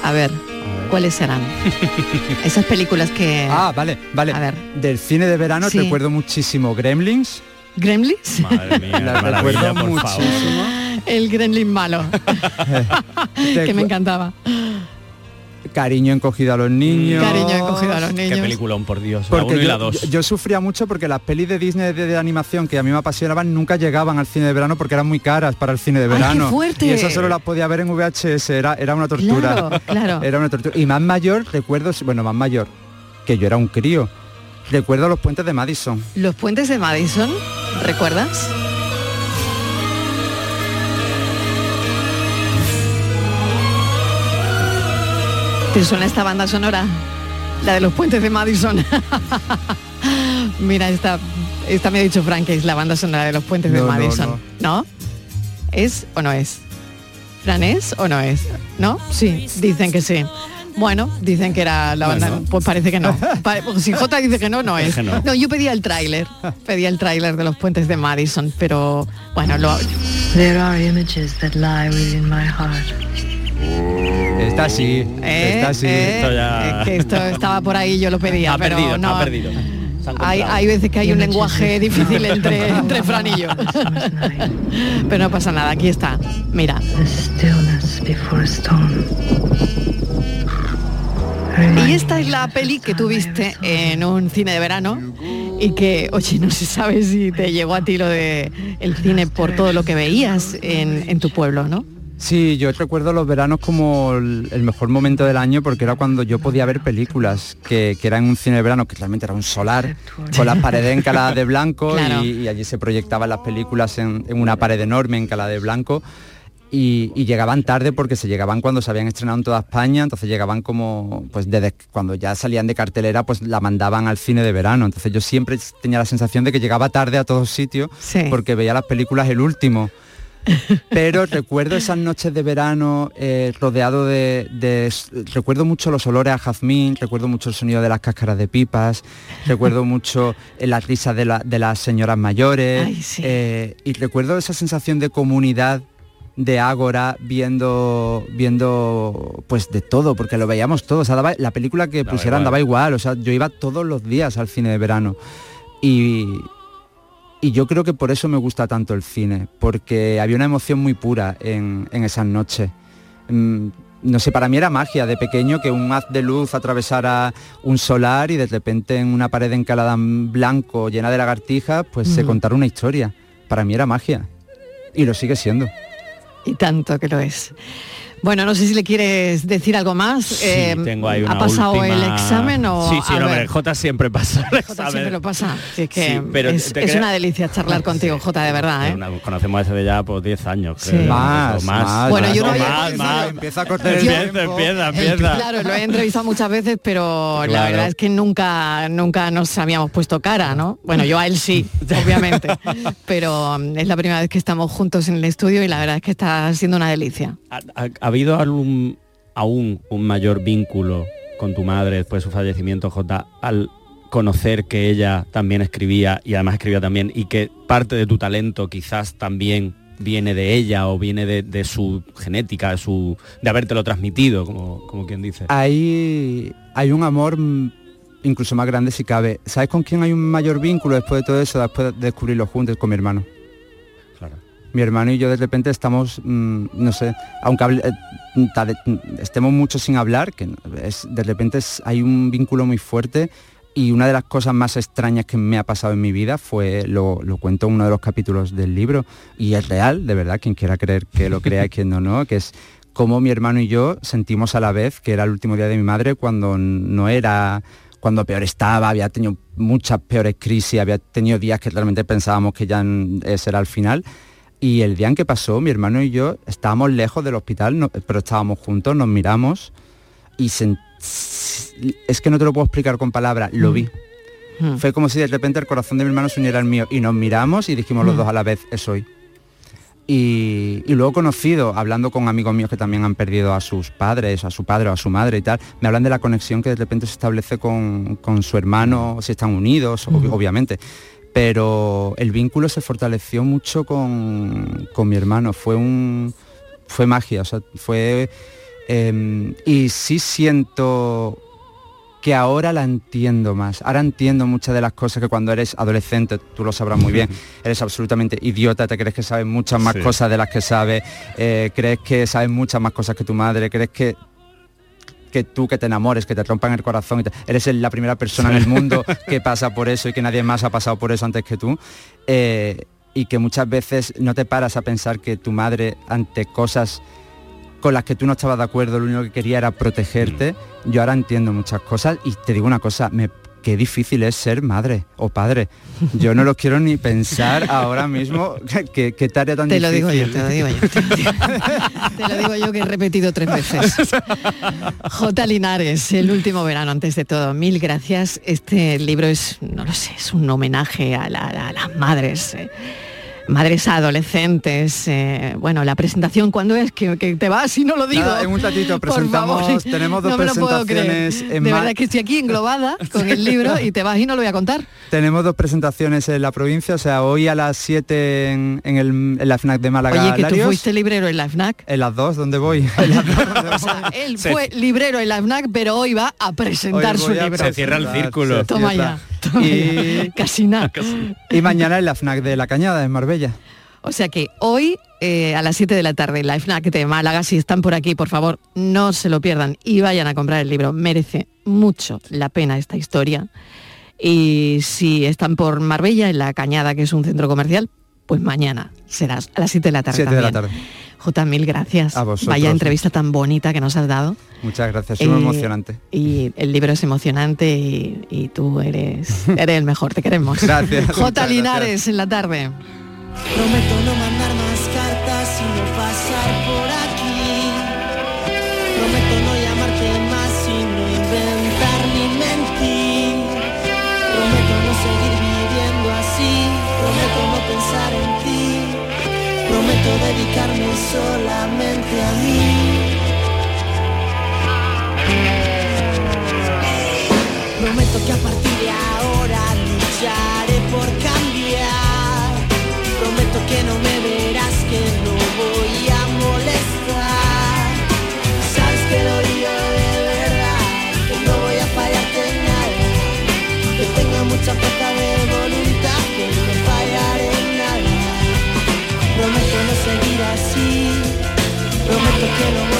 A ver, ¿cuáles eran? Esas películas que... Ah, vale, vale. A ver. Del cine de verano Sí. recuerdo muchísimo Gremlins. ¿Gremlins? Madre mía, La recuerdo por muchísimo. El gremlin malo, que me encantaba. Cariño encogido a los niños. Cariño encogido a los Qué niños. peliculón, por Dios. la Porque uno y yo, la dos. yo- yo sufría mucho porque las pelis de Disney de, de animación que a mí me apasionaban nunca llegaban al cine de verano porque eran muy caras para el cine de ¡Ay, qué verano. fuerte! Y eso solo las podía ver en VHS, era, era una tortura. Claro, claro. Era una tortura. Y más mayor, recuerdo, bueno, más mayor, que yo era un crío. Recuerdo los puentes de Madison. Los puentes de Madison, ¿recuerdas? ¿Te suena esta banda sonora? La de los puentes de Madison. Mira, esta, esta me ha dicho Frank que es la banda sonora de los puentes de No, no, Madison. No, ¿Es o no es? ¿Fran es o no es? ¿No? Sí, dicen que sí. Bueno, dicen que era la banda, Bueno. pues parece que no. Pues si J dice que no, no es. no. No, yo pedía el tráiler, pedía el tráiler de los puentes de Madison, pero bueno, lo, There are images that lie within my heart. Está así, Eh, está así. eh, es que esto estaba por ahí, yo lo pedía, Ha pero perdido, no. ha perdido. Hay, veces que hay un lenguaje difícil entre, entre Fran y yo. Pero no pasa nada, aquí está. Mira. Y esta es la peli que tú viste en un cine de verano y que, oye, no se sabe si te llegó a ti lo de el cine por todo lo que veías en, en tu pueblo, ¿no? Sí, yo recuerdo los veranos como el mejor momento del año porque era cuando yo podía ver películas, que, que era en un cine de verano, que realmente era un solar, con las paredes encaladas de blanco Claro. y, y allí se proyectaban las películas en, en una pared enorme encalada de blanco. Y, y llegaban tarde porque se llegaban cuando se habían estrenado en toda España, entonces llegaban como, pues desde cuando ya salían de cartelera, pues la mandaban al cine de verano. Entonces yo siempre tenía la sensación de que llegaba tarde a todos sitios porque veía las películas el último. Pero recuerdo esas noches de verano eh, rodeado de, de- Recuerdo mucho los olores a jazmín, recuerdo mucho el sonido de las cáscaras de pipas, recuerdo mucho eh, las risas de, la- de las señoras mayores eh, y recuerdo esa sensación de comunidad de Ágora viendo viendo pues de todo porque lo veíamos todos o sea, daba- la película que Daba pusieran igual. daba igual o sea yo iba todos los días al cine de verano. Y, y yo creo que por eso me gusta tanto el cine, porque había una emoción muy pura en, en esas noches. Mm, No sé, para mí era magia de pequeño que un haz de luz atravesara un solar y de repente en una pared encalada en blanco llena de lagartijas, pues se contara una historia. Para mí era magia. Y lo sigue siendo. Y tanto que lo es. Bueno, no sé si le quieres decir algo más. Sí, Eh, tengo ahí ¿Ha pasado última- el examen o...? Sí, sí, a no, ver, hombre, J siempre pasa el Jota examen. siempre lo pasa. Sí, es que Sí, pero es, una delicia charlar contigo, Jota, de verdad, ¿eh? Una- conocemos desde ya por 10 años. Sí. creo, Más, o más, Bueno, yo no había más, más. Empieza a cortar el Empieza, tiempo. empieza, empieza. Claro, lo he entrevistado muchas veces, pero la verdad es que nunca, nunca nos habíamos puesto cara, ¿no? Bueno, yo a él sí, obviamente, pero mm, es la primera vez que estamos juntos en el estudio y la verdad es que está siendo una delicia. ¿Ha, ha- ha habido algún, aún un mayor vínculo con tu madre después de su fallecimiento, J, al conocer que ella también escribía y además escribía también y que parte de tu talento quizás también viene de ella o viene de, de su genética, de, su, de habértelo transmitido, como, como quien dice? Hay, hay un amor incluso más grande si cabe. ¿Sabes con quién hay un mayor vínculo después de todo eso, después de descubrirlo juntos? Con mi hermano. Mi hermano y yo de repente estamos, mm, no sé, aunque eh, de- estemos mucho sin hablar, que de repente hay un vínculo muy fuerte y una de las cosas más extrañas que me ha pasado en mi vida fue, lo, lo cuento en uno de los capítulos del libro, y es real, de verdad, quien quiera creer que lo crea y quien no, no, que es cómo mi hermano y yo sentimos a la vez que era el último día de mi madre cuando no era cuando peor estaba, había tenido muchas peores crisis, había tenido días que realmente pensábamos que ya mm, ese era el final. Y el día en que pasó, mi hermano y yo estábamos lejos del hospital, no- pero estábamos juntos, nos miramos y es que no te lo puedo explicar con palabras, lo vi. Mm. Fue como si de repente el corazón de mi hermano se uniera al mío y nos miramos y dijimos los Mm. dos a la vez, es hoy. Y, y luego conocido, hablando con amigos míos que también han perdido a sus padres, a su padre o a su madre y tal, me hablan de la conexión que de repente se establece con, con su hermano, si están unidos, ob- obviamente. Pero el vínculo se fortaleció mucho con, con mi hermano, fue un fue magia, o sea, fue em, y sí siento que ahora la entiendo más. Ahora entiendo muchas de las cosas que cuando eres adolescente, tú lo sabrás muy bien, eres absolutamente idiota, te crees que sabes muchas más Sí. cosas de las que sabes, eh, crees que sabes muchas más cosas que tu madre, crees que que tú que te enamores, que te rompan el corazón, y te- eres la primera persona en el mundo que pasa por eso y que nadie más ha pasado por eso antes que tú. eh, y que muchas veces no te paras a pensar que tu madre ante cosas con las que tú no estabas de acuerdo, lo único que quería era protegerte. Yo ahora entiendo muchas cosas y te digo una cosa, me, qué difícil es ser madre o padre. Yo no lo quiero ni pensar ahora mismo qué, qué tarea tan Te lo digo yo, te lo digo yo. Te lo digo, te lo digo yo que he repetido tres veces. J. Linares, el último verano, antes de todo, mil gracias. Este libro es, no lo sé, es un homenaje a, la- a las madres. eh, madres adolescentes, eh, bueno, la presentación, ¿cuándo es? Que, que te vas y no lo digo. Nada, en un ratito Por favor. presentamos, tenemos dos No me lo puedo presentaciones creer. en De verdad que estoy aquí englobada con el libro y te vas y no lo voy a contar. Tenemos dos presentaciones en la provincia, o sea, hoy a las 7 en, en el, en la FNAC de Málaga. Oye, que tú fuiste librero en la FNAC. En las dos, ¿dónde voy? En las dos. O sea, él fue librero en la FNAC, pero hoy va a presentar Hoy su a libro. Se cierra el círculo. Toma ya. Y-. Casi nada. Y mañana en la FNAC de La Cañada, en Marbella. O sea que hoy eh, a las 7 de la tarde en la FNAC de Málaga, si están por aquí, por favor, no se lo pierdan y vayan a comprar el libro. Merece mucho la pena esta historia. Y si están por Marbella, en la Cañada, que es un centro comercial, pues mañana será a las 7 de la tarde. 7 de la tarde. Jota, mil gracias. A vosotros. Vaya entrevista tan bonita que nos has dado. Muchas gracias, es Eh, emocionante. Y el libro es emocionante y, y tú eres, eres el mejor, te queremos. Gracias, Jota muchas Linares gracias. en la tarde. Prometo no mandar solamente a mí. Prometo que a partir de ahora lucharé por cambiar. Prometo que no me verás, que no voy a molestar. Sabes que lo digo de verdad, que no voy a fallarte en nada. Que tengo mucha fuerza de que no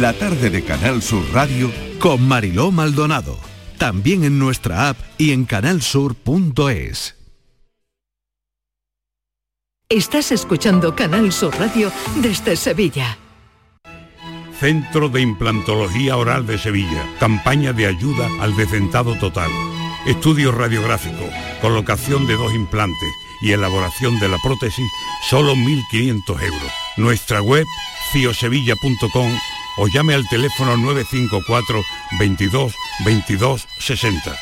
La tarde de Canal Sur Radio Con Mariló Maldonado. También en nuestra app y en canalsur.es. Estás escuchando Canal Sur Radio desde Sevilla. Centro de Implantología Oral de Sevilla. Campaña de ayuda al decentado total. Estudio radiográfico, colocación de dos implantes y elaboración de la prótesis, solo 1.500 euros. Nuestra web, ciosevilla.com o llame al teléfono 954 22 22 60.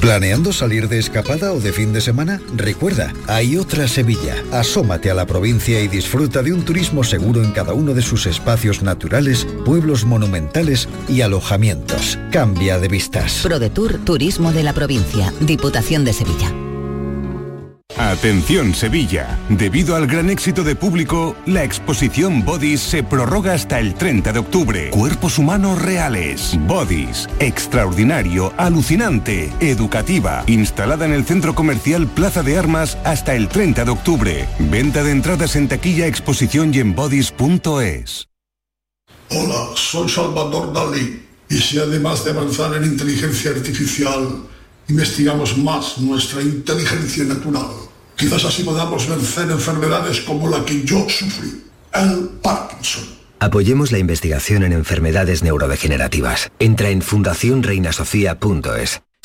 ¿Planeando salir de escapada o de fin de semana? Recuerda, hay otra Sevilla. Asómate a la provincia y disfruta de un turismo seguro en cada uno de sus espacios naturales, pueblos monumentales y alojamientos. Cambia de vistas. ProDetour Turismo de la Provincia, Diputación de Sevilla. Atención Sevilla, debido al gran éxito de público, la exposición Bodies se prorroga hasta el 30 de octubre. Cuerpos humanos reales. Bodies, extraordinario, alucinante, educativa, instalada en el centro comercial Plaza de Armas hasta el 30 de octubre. Venta de entradas en taquilla, exposición y en bodies.es. Hola, soy Salvador Dalí. Y si además de avanzar en inteligencia artificial, investigamos más nuestra inteligencia natural, quizás así podamos vencer enfermedades como la que yo sufrí, el Parkinson. Apoyemos la investigación en enfermedades neurodegenerativas. Entra en fundacionreinasofía.es.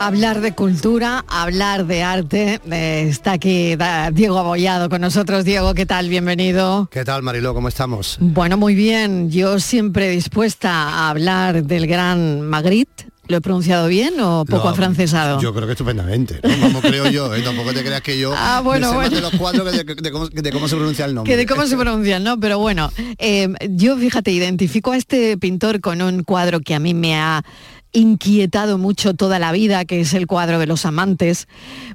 Hablar de cultura, hablar de arte. Eh, está aquí Diego Abollado con nosotros. Diego, ¿qué tal? Bienvenido. ¿Qué tal, Mariló? ¿Cómo estamos? Bueno, muy bien. Yo siempre dispuesta a hablar del gran Magritte. ¿Lo he pronunciado bien o poco No, afrancesado? Yo creo que estupendamente. ¿no? Vamos, creo yo. ¿eh? Tampoco te creas que yo Ah, bueno, me sé más bueno. de los cuatro que de, de cómo, de cómo se pronuncia el nombre. Que de cómo se pronuncian, ¿no? Pero bueno, eh, yo fíjate, identifico a este pintor con un cuadro que a mí me ha inquietado mucho toda la vida, que es el cuadro de los amantes,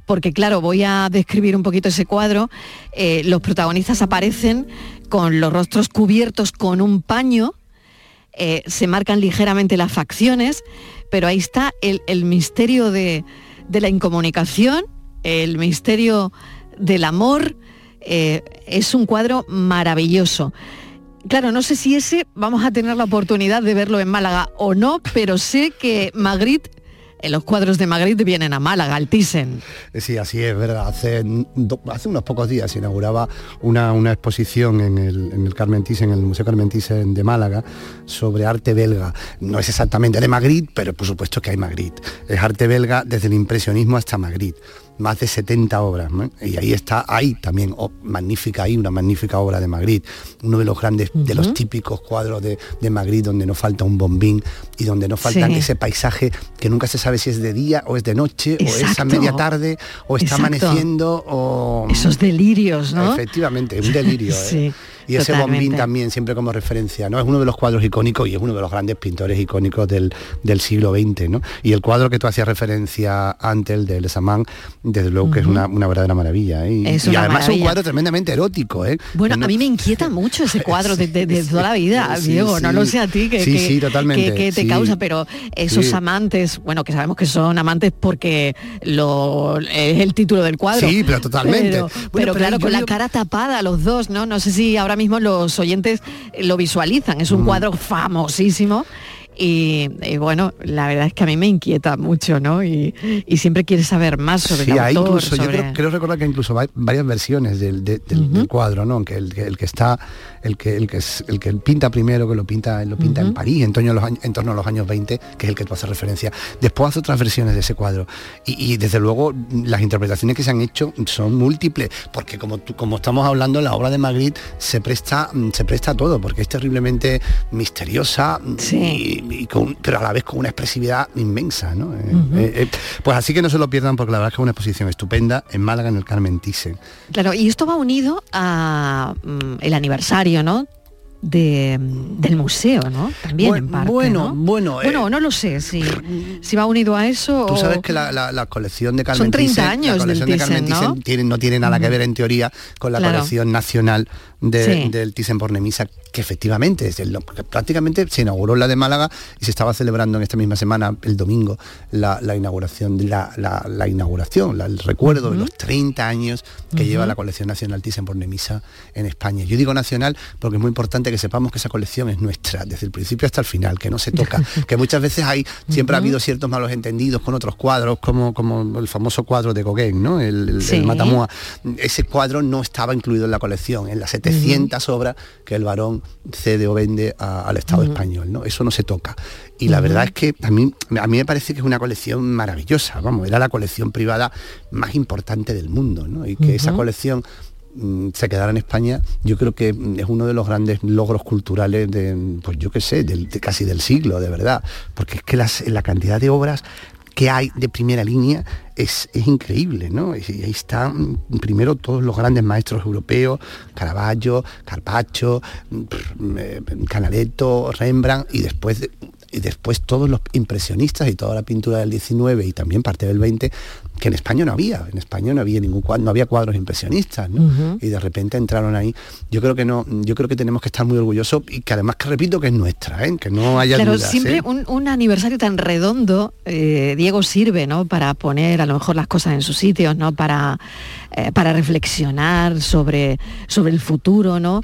porque claro, voy a describir un poquito ese cuadro. Eh, los protagonistas aparecen con los rostros cubiertos con un paño, eh, se marcan ligeramente las facciones, pero ahí está el, misterio de, la incomunicación, el misterio del amor. eh, es un cuadro maravilloso. Claro, no sé si ese vamos a tener la oportunidad de verlo en Málaga o no, pero sé que Magritte, los cuadros de Magritte vienen a Málaga, al Thyssen. Sí, así es, verdad. Hace, hace unos pocos días se inauguraba una, una exposición en el, en el Carmen Thyssen, en el Museo Carmen Thyssen de Málaga, sobre arte belga. No es exactamente de Magritte, pero por supuesto que hay Magritte. Es arte belga desde el impresionismo hasta Magritte. Más de 70 obras. ¿no? Y ahí está, hay también, oh, magnífica, hay una magnífica obra de Magritte. Uno de los grandes, de los típicos cuadros de, de Magritte, donde no falta un bombín y donde no falta Sí. ese paisaje que nunca se sabe si es de día o es de noche o es a media tarde o está Exacto. amaneciendo o Esos delirios, ¿no? efectivamente un delirio ¿eh? Sí, y ese bombín también siempre como referencia no es uno de los cuadros icónicos y es uno de los grandes pintores icónicos del, del siglo XX ¿no? y el cuadro que tú hacías referencia antes el de Lesamán desde luego que es una, una verdadera maravilla ¿eh? y, Es y una además es un cuadro tremendamente erótico ¿eh? Bueno, No- a mí me inquieta mucho ese cuadro de, de- de toda la vida, Sí, Diego. No sí. lo sé a ti que, Sí, que- sí, totalmente, que- que te sí. causa, pero esos Sí. amantes, bueno, que sabemos que son amantes porque lo es el título del cuadro. Sí, pero totalmente. Pero, Bueno, pero pero claro, con la cara tapada los dos, ¿no? No sé si ahora mismo los oyentes lo visualizan. Es un Mm. cuadro famosísimo. Y, y bueno, la verdad es que a mí me inquieta mucho, ¿no? Y, y siempre quieres saber más sobre Sí, el autor, incluso, yo sobre- creo, creo recordar que incluso hay varias versiones del, de- del- del cuadro, ¿no? Que el, el que está, el que, el que es, el que pinta primero, que lo pinta, lo pinta en. París, en torno, a los años, en torno a los años 20, que es el que tú haces referencia. Después hace otras versiones de ese cuadro. Y, y, desde luego las interpretaciones que se han hecho son múltiples, porque como tú- como estamos hablando, la obra de Magritte se presta, se presta a todo, porque es terriblemente misteriosa, y, y con- pero a la vez con una expresividad inmensa, ¿no? Eh, eh, eh, pues así que no se lo pierdan porque la verdad es que es una exposición estupenda en Málaga, en el Carmen Thyssen. Claro, y esto va unido a mm, el aniversario, ¿no? De, del museo, ¿no? También Bueno, en parte, bueno, ¿no? bueno, eh, Bueno, no lo sé si, si va unido a eso Tú o- sabes que la, la- la colección de Carmen Son 30 Thyssen- años la colección del de Carmen Thyssen, ¿no? Thyssen tiene- no tiene nada que ver en teoría con la Claro. colección nacional de- Sí. del Thyssen por Nemisa, que efectivamente es el- prácticamente se inauguró la de Málaga y se estaba celebrando en esta misma semana, el domingo, la, la inauguración, la, la- la inauguración, la- el recuerdo de los 30 años que lleva la colección nacional Thyssen por Nemisa en España. Yo digo nacional porque es muy importante que sepamos que esa colección es nuestra, desde el principio hasta el final, que no se toca, que muchas veces hay, siempre ha habido ciertos malos entendidos con otros cuadros, como, como el famoso cuadro de Gauguin, ¿no? El, el- el. Matamua. Ese cuadro no estaba incluido en la colección, en las 700 obras que el varón cede o vende a- al Estado español, ¿no? Eso no se toca. Y la verdad es que a mí, a mí me parece que es una colección maravillosa, vamos, era la colección privada más importante del mundo, ¿no? Y que esa colección mm, se quedara en España, yo creo que mm, es uno de los grandes logros culturales de, pues yo qué sé, del- de casi del siglo, de verdad. Porque es que las- la cantidad de obras que hay de primera línea es, es increíble, ¿no? Y ahí están primero todos los grandes maestros europeos, Caravaggio, Carpaccio, mm, eh, Canaletto, Rembrandt, y después, de- y después todos los impresionistas y toda la pintura del 19 y también parte del 20, que en España no había, en España no había ningún cuadro, no había cuadros impresionistas, ¿no? Y de repente entraron ahí. Yo creo que no, yo creo que tenemos que estar muy orgullosos y que además que repito que es nuestra, ¿eh? que no haya Claro, dudas. siempre ¿eh? un, un aniversario tan redondo, eh, Diego, sirve, ¿no? Para poner a lo mejor las cosas en sus sitios, ¿no? Para, eh, para reflexionar sobre, sobre el futuro, ¿no?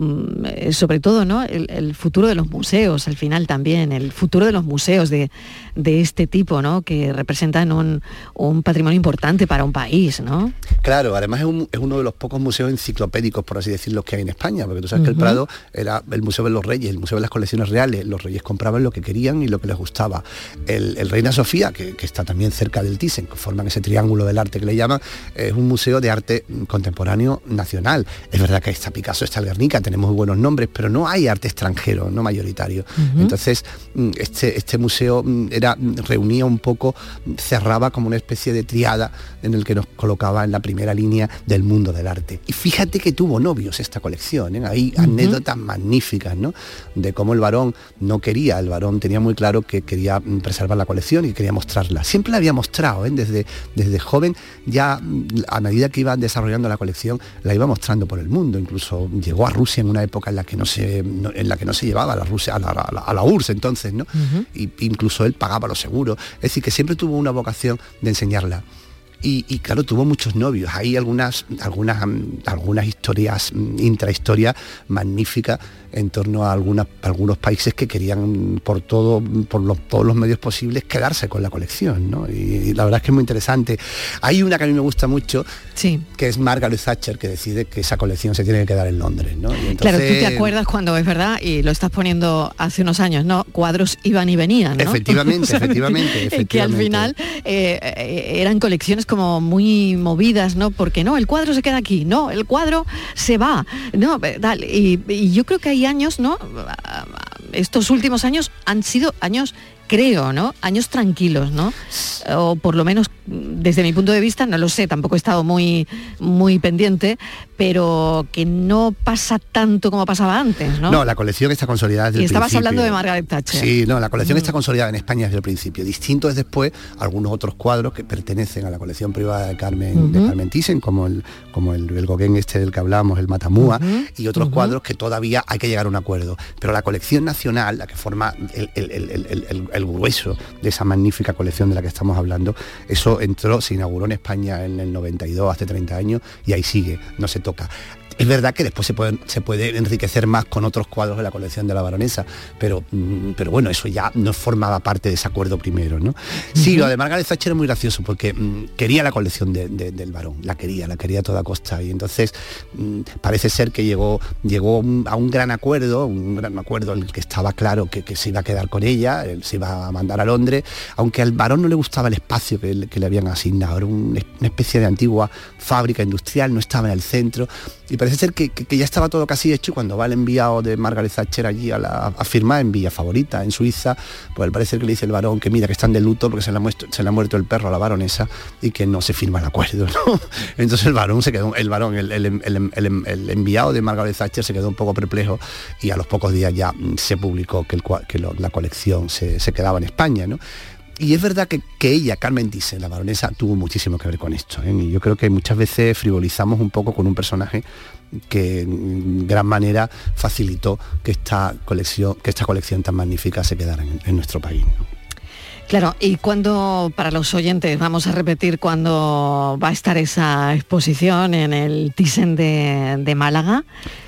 Mm, eh, sobre todo, ¿no? El, el futuro de los museos, al final también, el futuro de los museos de, de este tipo, ¿no? Que representan un, un, patrimonio importante para un país, ¿no? Claro, además es, un- es uno de los pocos museos enciclopédicos, por así decirlo, que hay en España, porque tú sabes que el. Prado era el Museo de los Reyes, el Museo de las Colecciones Reales, los reyes compraban lo que querían y lo que les gustaba. El, el Reina Sofía, que, que está también cerca del Thyssen, que forman ese triángulo del arte que le llaman, es un museo de arte contemporáneo nacional. Es verdad que está Picasso, está el Guernica, tenemos muy buenos nombres, pero no hay arte extranjero, no mayoritario. Entonces, mm, este, este museo mm, era, mm, reunía un poco, cerraba como una especie de triada en el que nos colocaba en la primera línea del mundo del arte. Y fíjate que tuvo novios esta colección, ¿eh? hay anécdotas magníficas, ¿no? De cómo el varón no quería, el varón tenía muy claro que quería preservar la colección y quería mostrarla. Siempre la había mostrado, ¿eh? desde, desde joven, ya a medida que iba desarrollando la colección, la iba mostrando por el mundo. Incluso llegó a Rusia en una época en la que no se, no- en la que no se llevaba a la Rusia, a la, a la- a la URSS entonces, ¿no? y incluso él pagaba los seguros. Es decir, que siempre tuvo una vocación de enseñarla. Y, y, claro, tuvo muchos novios. Hay algunas, algunas, mm, algunas historias, mm, intrahistorias magníficas en torno a algunas, algunos países que querían mm, por todo, por los, todos los medios posibles quedarse con la colección. ¿no? Y, y la verdad es que es muy interesante. Hay una que a mí me gusta mucho, sí. que es Margaret Thatcher, que decide que esa colección se tiene que quedar en Londres. ¿no? Claro, tú te acuerdas cuando es verdad, y lo estás poniendo hace unos años, ¿no? Cuadros iban y venían, ¿no? Efectivamente, efectivamente, es Que al efectivamente. final eh, eh, eran colecciones como muy movidas, ¿no? Porque no, el cuadro se queda aquí, no, el cuadro se va, no, eh, tal. Y, y yo creo que hay años, ¿no? Estos últimos años han sido años creo, ¿no? Años tranquilos, ¿no? O por lo menos mm, desde mi punto de vista, no lo sé, tampoco he estado muy, muy pendiente, pero que no pasa tanto como pasaba antes, ¿no? No, la colección está consolidada desde y el estabas principio. hablando de Margaret Thatcher. Sí, no, la colección está consolidada en España desde el principio. Distinto es después algunos otros cuadros que pertenecen a la colección privada de Carmen, de. Carmen Thyssen, como el, como el, el Gauguin este del que hablamos, el Matamúa, y otros cuadros que todavía hay que llegar a un acuerdo. Pero la colección nacional, la que forma el, el- el- el- grueso de esa magnífica colección de la que estamos hablando, eso entró, se inauguró en España en el 92, hace 30 años, y ahí sigue, no se toca. Es verdad que después se puede, se puede enriquecer más con otros cuadros de la colección de la baronesa, pero, mm, pero bueno, eso ya no formaba parte de ese acuerdo primero, ¿no? Sí, lo de Margaret Thatcher es muy gracioso porque mm, quería la colección de- de- del varón, la quería, la quería a toda costa. Y entonces mm, parece ser que llegó, llegó un- a un gran acuerdo, un gran acuerdo en el que estaba claro que, que se iba a quedar con ella, él se iba a mandar a Londres, aunque al varón no le gustaba el espacio que, le- que le habían asignado, era un- una especie de antigua fábrica industrial, no estaba en el centro y parece ser que, que- ya estaba todo casi hecho y cuando va el enviado de Margaret Thatcher allí a, firmar en Villa Favorita, en Suiza, pues al parecer que le dice el varón que mira que están de luto porque se le ha, muerto, se le ha muerto el perro a la baronesa y que no se firma el acuerdo. Entonces el varón se quedó, el varón, el, el- el- enviado de Margaret Thatcher se quedó un poco perplejo y a los pocos días ya se publicó que, que la colección se, se quedaba en España. Y es verdad que, que ella, Carmen Thyssen, la baronesa, tuvo muchísimo que ver con esto. ¿eh? Y yo creo que muchas veces frivolizamos un poco con un personaje que en gran manera facilitó que esta colección, que esta colección tan magnífica se quedara en, nuestro país. Claro, y cuando, para los oyentes, vamos a repetir cuándo va a estar esa exposición en el Thyssen de, de Málaga,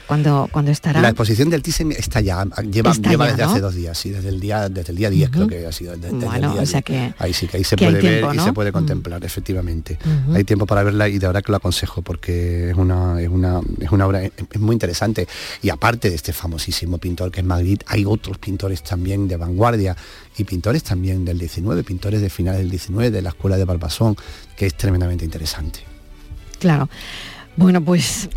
cuando, cuando estará. La exposición del Thyssen está ya, lleva, Está lleva ya, desde ¿no? hace dos días, sí, desde el día, desde el día 10 creo que ha sido. desde- desde el Bueno, día o sea 10. que- ahí sí que ahí se que puede ver y se puede Mm. contemplar, efectivamente. Hay tiempo para verla y de verdad que lo aconsejo porque es una, es una, es una obra es, es muy interesante. Y aparte de este famosísimo pintor que es Magritte, hay otros pintores también de vanguardia y pintores también del 19, pintores de finales del 19, de la escuela de Barbasón, que es tremendamente interesante. Claro. Bueno, pues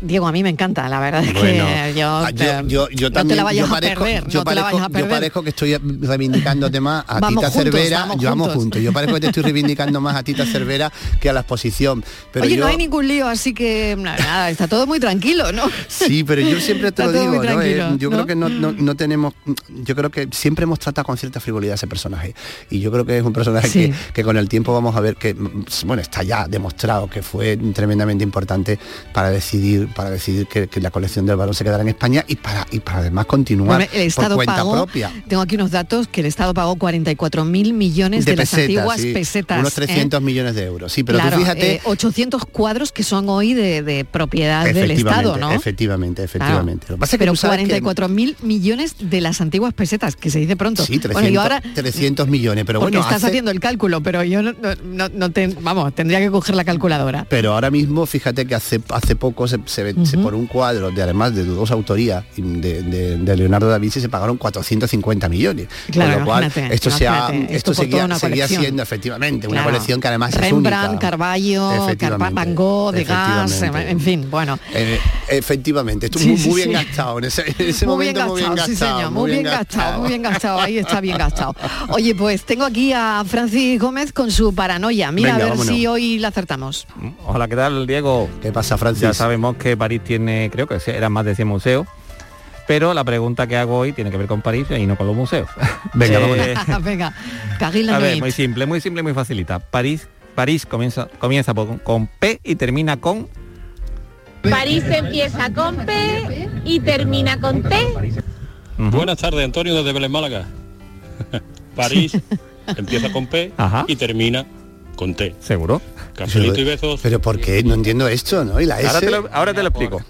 Diego, a mí me encanta, la verdad es Bueno, que yo, Ah, yo, yo, yo no también te la vayas yo a parezco, perder, yo no te la parezco- vayas a yo parezco que estoy reivindicándote más a Vamos Tita juntos, Cervera, vamos yo vamos juntos. juntos. Yo parezco que te estoy reivindicando más a Tita Cervera que a la exposición. Pero Oye, no hay ningún lío, así que nada, está todo muy tranquilo, ¿no? Sí, pero yo siempre te lo digo, ¿no? Eh, yo ¿no? creo que no, no- tenemos, yo creo que siempre hemos tratado con cierta frivolidad a ese personaje. Y yo creo que es un personaje Sí. que, que con el tiempo vamos a ver que, mm, bueno, está ya demostrado que fue tremendamente importante importante para decidir, para decidir que, que la colección del balón se quedara en España y para, y para además continuar Bueno, el Estado por cuenta pagó, propia. tengo aquí unos datos, que el Estado pagó 44 mil millones de, las pesetas, antiguas sí. pesetas. Unos ¿eh? 300 millones de euros. Sí, pero claro, tú fíjate... eh, 800 cuadros que son hoy de, de propiedad del Estado, ¿no? Efectivamente, efectivamente. Lo que pasa que Pero tú sabes que- 44 mil millones de las antiguas pesetas, que se dice pronto. Sí, 300, bueno, ahora 300 millones, pero porque bueno, estás hace- haciendo el cálculo, pero yo no, no, no- no te- vamos, tendría que coger la calculadora. Pero ahora mismo, fíjate que hace, hace poco se, se, por un cuadro de además de dudosa autoría de, de- de Leonardo da Vinci se pagaron 450 millones. Claro, Con lo cual, esto, se ha- esto esto seguía, una siendo efectivamente una colección que además es Rembrandt, única. Carballo, Van Gogh, Degas, en fin, bueno. Eh, efectivamente, estuvo Sí, muy, sí, bien sí. gastado en ese, en ese muy bien momento muy bien gastado, gastado. sí señor, muy bien gastado, muy bien gastado, ahí está bien gastado. Oye, pues tengo aquí a Francis Gómez con su paranoia. Mira Venga, a ver vámonos. si hoy la acertamos. Hola, ¿qué tal, Diego? ¿Qué pasa, Francis? Ya sabemos que París tiene, creo que eran más de 100 museos, pero la pregunta que hago hoy tiene que ver con París y no con los museos. Venga, Eh, Venga, a ver, muy simple, muy simple, muy facilita. París, París comienza, comienza por- con P y termina con París empieza con P y termina con T. Buenas tardes, Antonio, desde Belén Málaga. París empieza con P Ajá. y termina con T. ¿Seguro? Cafelito y besos. Pero ¿por qué? No entiendo esto, ¿no? Y la S... Ahora te lo, ahora te lo explico.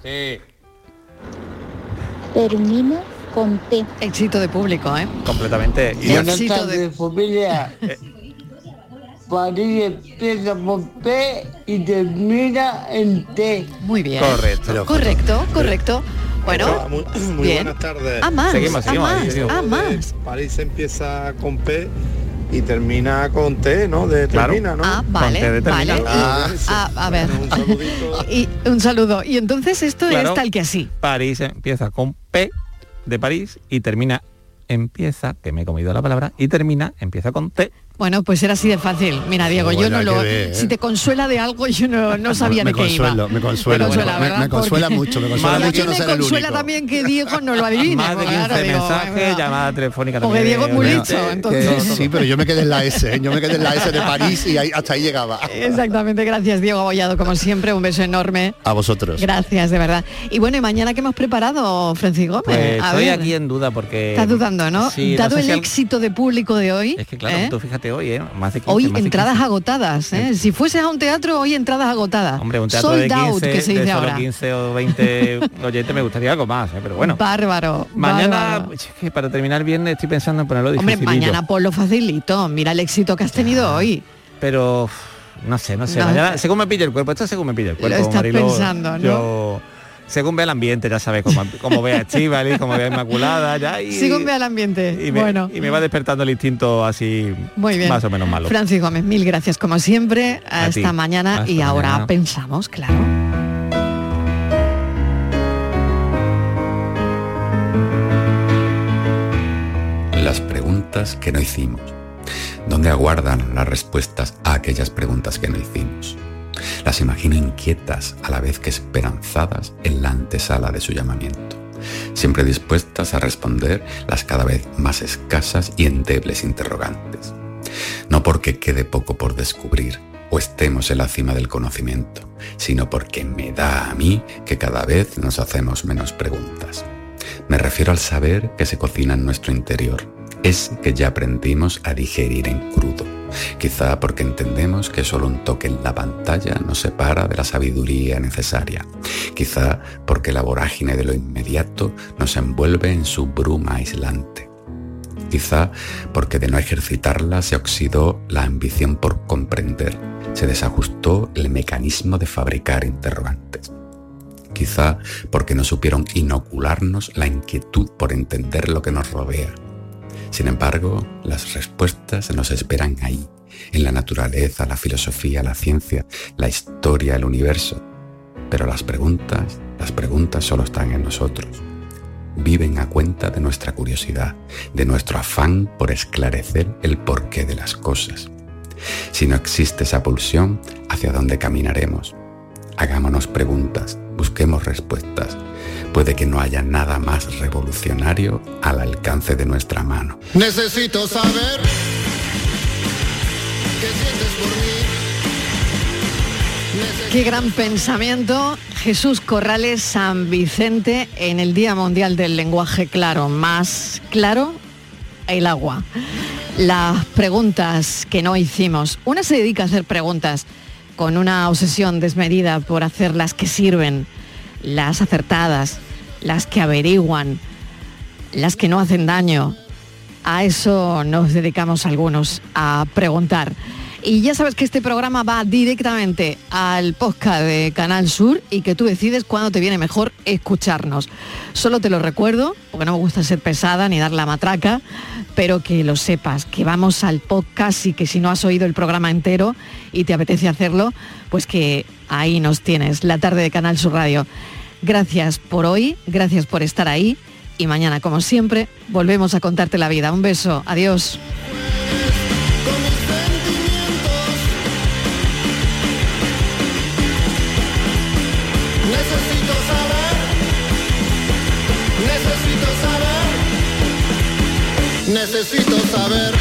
Termina con T. Éxito de público, ¿eh? Completamente. Y Buenas Éxito de... familia. París empieza por P y termina en T. Muy bien. Correcto. Correcto, correcto. Bueno, Hola, muy, muy bien. buenas tardes. Ah, más, Seguimos, seguimos, más, seguimos. ah, más. París empieza con P y termina con T, ¿no? De Claro. termina, ¿no? Ah, vale, T de vale. Y- Ah, ah, a ver. Un saludito. Y un saludo. Y entonces esto Claro. es tal que así. París empieza con P de París y termina empieza, que me he comido la palabra, y termina, empieza con T. Bueno, pues era así de fácil. Mira, Diego, yo Bueno, no lo. ver, ¿eh? Si te consuela de algo, yo no, no sabía me de qué consuelo, iba. me consuelo, Te consuela, me- me- ¿verdad? me consuela Porque- mucho, me consuela a mucho mí no me ser el consuela único. también que Diego no lo adivine. Más de porque 15 claro, digo, mensajes, venga. llamada telefónica Porque también. Diego es muy listo, Que- entonces. sí, pero yo me quedé en la S, ¿eh? yo me quedé en la S de París y ahí- hasta ahí llegaba. Exactamente, gracias Diego Abollado, como siempre, un beso enorme. A vosotros. Gracias, de verdad. Y bueno, ¿y mañana qué hemos preparado, Francis Gómez? Pues A estoy ver. aquí en duda porque... Estás dudando, ¿no? Sí, no Dado sé el si al- éxito de público de hoy. Es que claro, ¿eh? tú fíjate hoy, ¿eh? Más de 15, Hoy más entradas 15. agotadas, ¿eh? Si fueses a un teatro, hoy entradas agotadas. Hombre, un teatro Sold de 15, out, que se dice ahora. 15 o 20 oyentes me gustaría algo más, ¿eh? pero bueno. Bárbaro. Mañana, bárbaro. para terminar el viernes estoy pensando en ponerlo Hombre, dificilillo. mañana por lo facilito. Mira el éxito que has tenido hoy. Pero no sé, no sé. No. Mañana, según me pille el cuerpo, esto según me pille el cuerpo. estás Mariló, pensando, ¿no? Yo, según vea el ambiente, ya sabes, como, como vea a Estíbaliz, como vea a Inmaculada, ya y, Sigo ve al ambiente. y me, bueno, y me va despertando el instinto así muy bien. más o menos malo. Francis Gómez, mil gracias como siempre. A Hasta ti. mañana. Hasta y ahora pensamos, claro. Las preguntas que no hicimos. ¿Dónde aguardan las respuestas a aquellas preguntas que no hicimos? Las imagino inquietas a la vez que esperanzadas en la antesala de su llamamiento, siempre dispuestas a responder las cada vez más escasas y endebles interrogantes. No porque quede poco por descubrir o estemos en la cima del conocimiento, sino porque me da a mí que cada vez nos hacemos menos preguntas. Me refiero al saber que se cocina en nuestro interior, ese que ya aprendimos a digerir en crudo, quizá porque entendemos que solo un toque en la pantalla nos separa de la sabiduría necesaria, quizá porque la vorágine de lo inmediato nos envuelve en su bruma aislante, quizá porque de no ejercitarla se oxidó la ambición por comprender, se desajustó el mecanismo de fabricar interrogantes. Quizá porque no supieron inocularnos la inquietud por entender lo que nos rodea. Sin embargo, las respuestas nos esperan ahí, en la naturaleza, la filosofía, la ciencia, la historia, el universo. Pero las preguntas, las preguntas solo están en nosotros. Viven a cuenta de nuestra curiosidad, de nuestro afán por esclarecer el porqué de las cosas. Si no existe esa pulsión, ¿hacia dónde caminaremos? Hagámonos preguntas, busquemos respuestas. Puede que no haya nada más revolucionario al alcance de nuestra mano. Necesito saber qué sientes por mí. Qué gran pensamiento. Jesús Corrales San Vicente en el Día Mundial del Lenguaje Claro. Más claro, el agua. Las preguntas que no hicimos. Una se dedica a hacer preguntas con una obsesión desmedida por hacer las que sirven, las acertadas, las que averiguan, las que no hacen daño. A eso nos dedicamos algunos, a preguntar. Y ya sabes que este programa va directamente al podcast de Canal Sur y que tú decides cuándo te viene mejor escucharnos. Solo te lo recuerdo, porque no me gusta ser pesada ni dar la matraca, pero que lo sepas, que vamos al podcast y que si no has oído el programa entero y te apetece hacerlo, pues que ahí nos tienes, la tarde de Canal Sur Radio. Gracias por hoy, gracias por estar ahí y mañana, como siempre, volvemos a contarte la vida. Un beso, adiós. Necesito saber.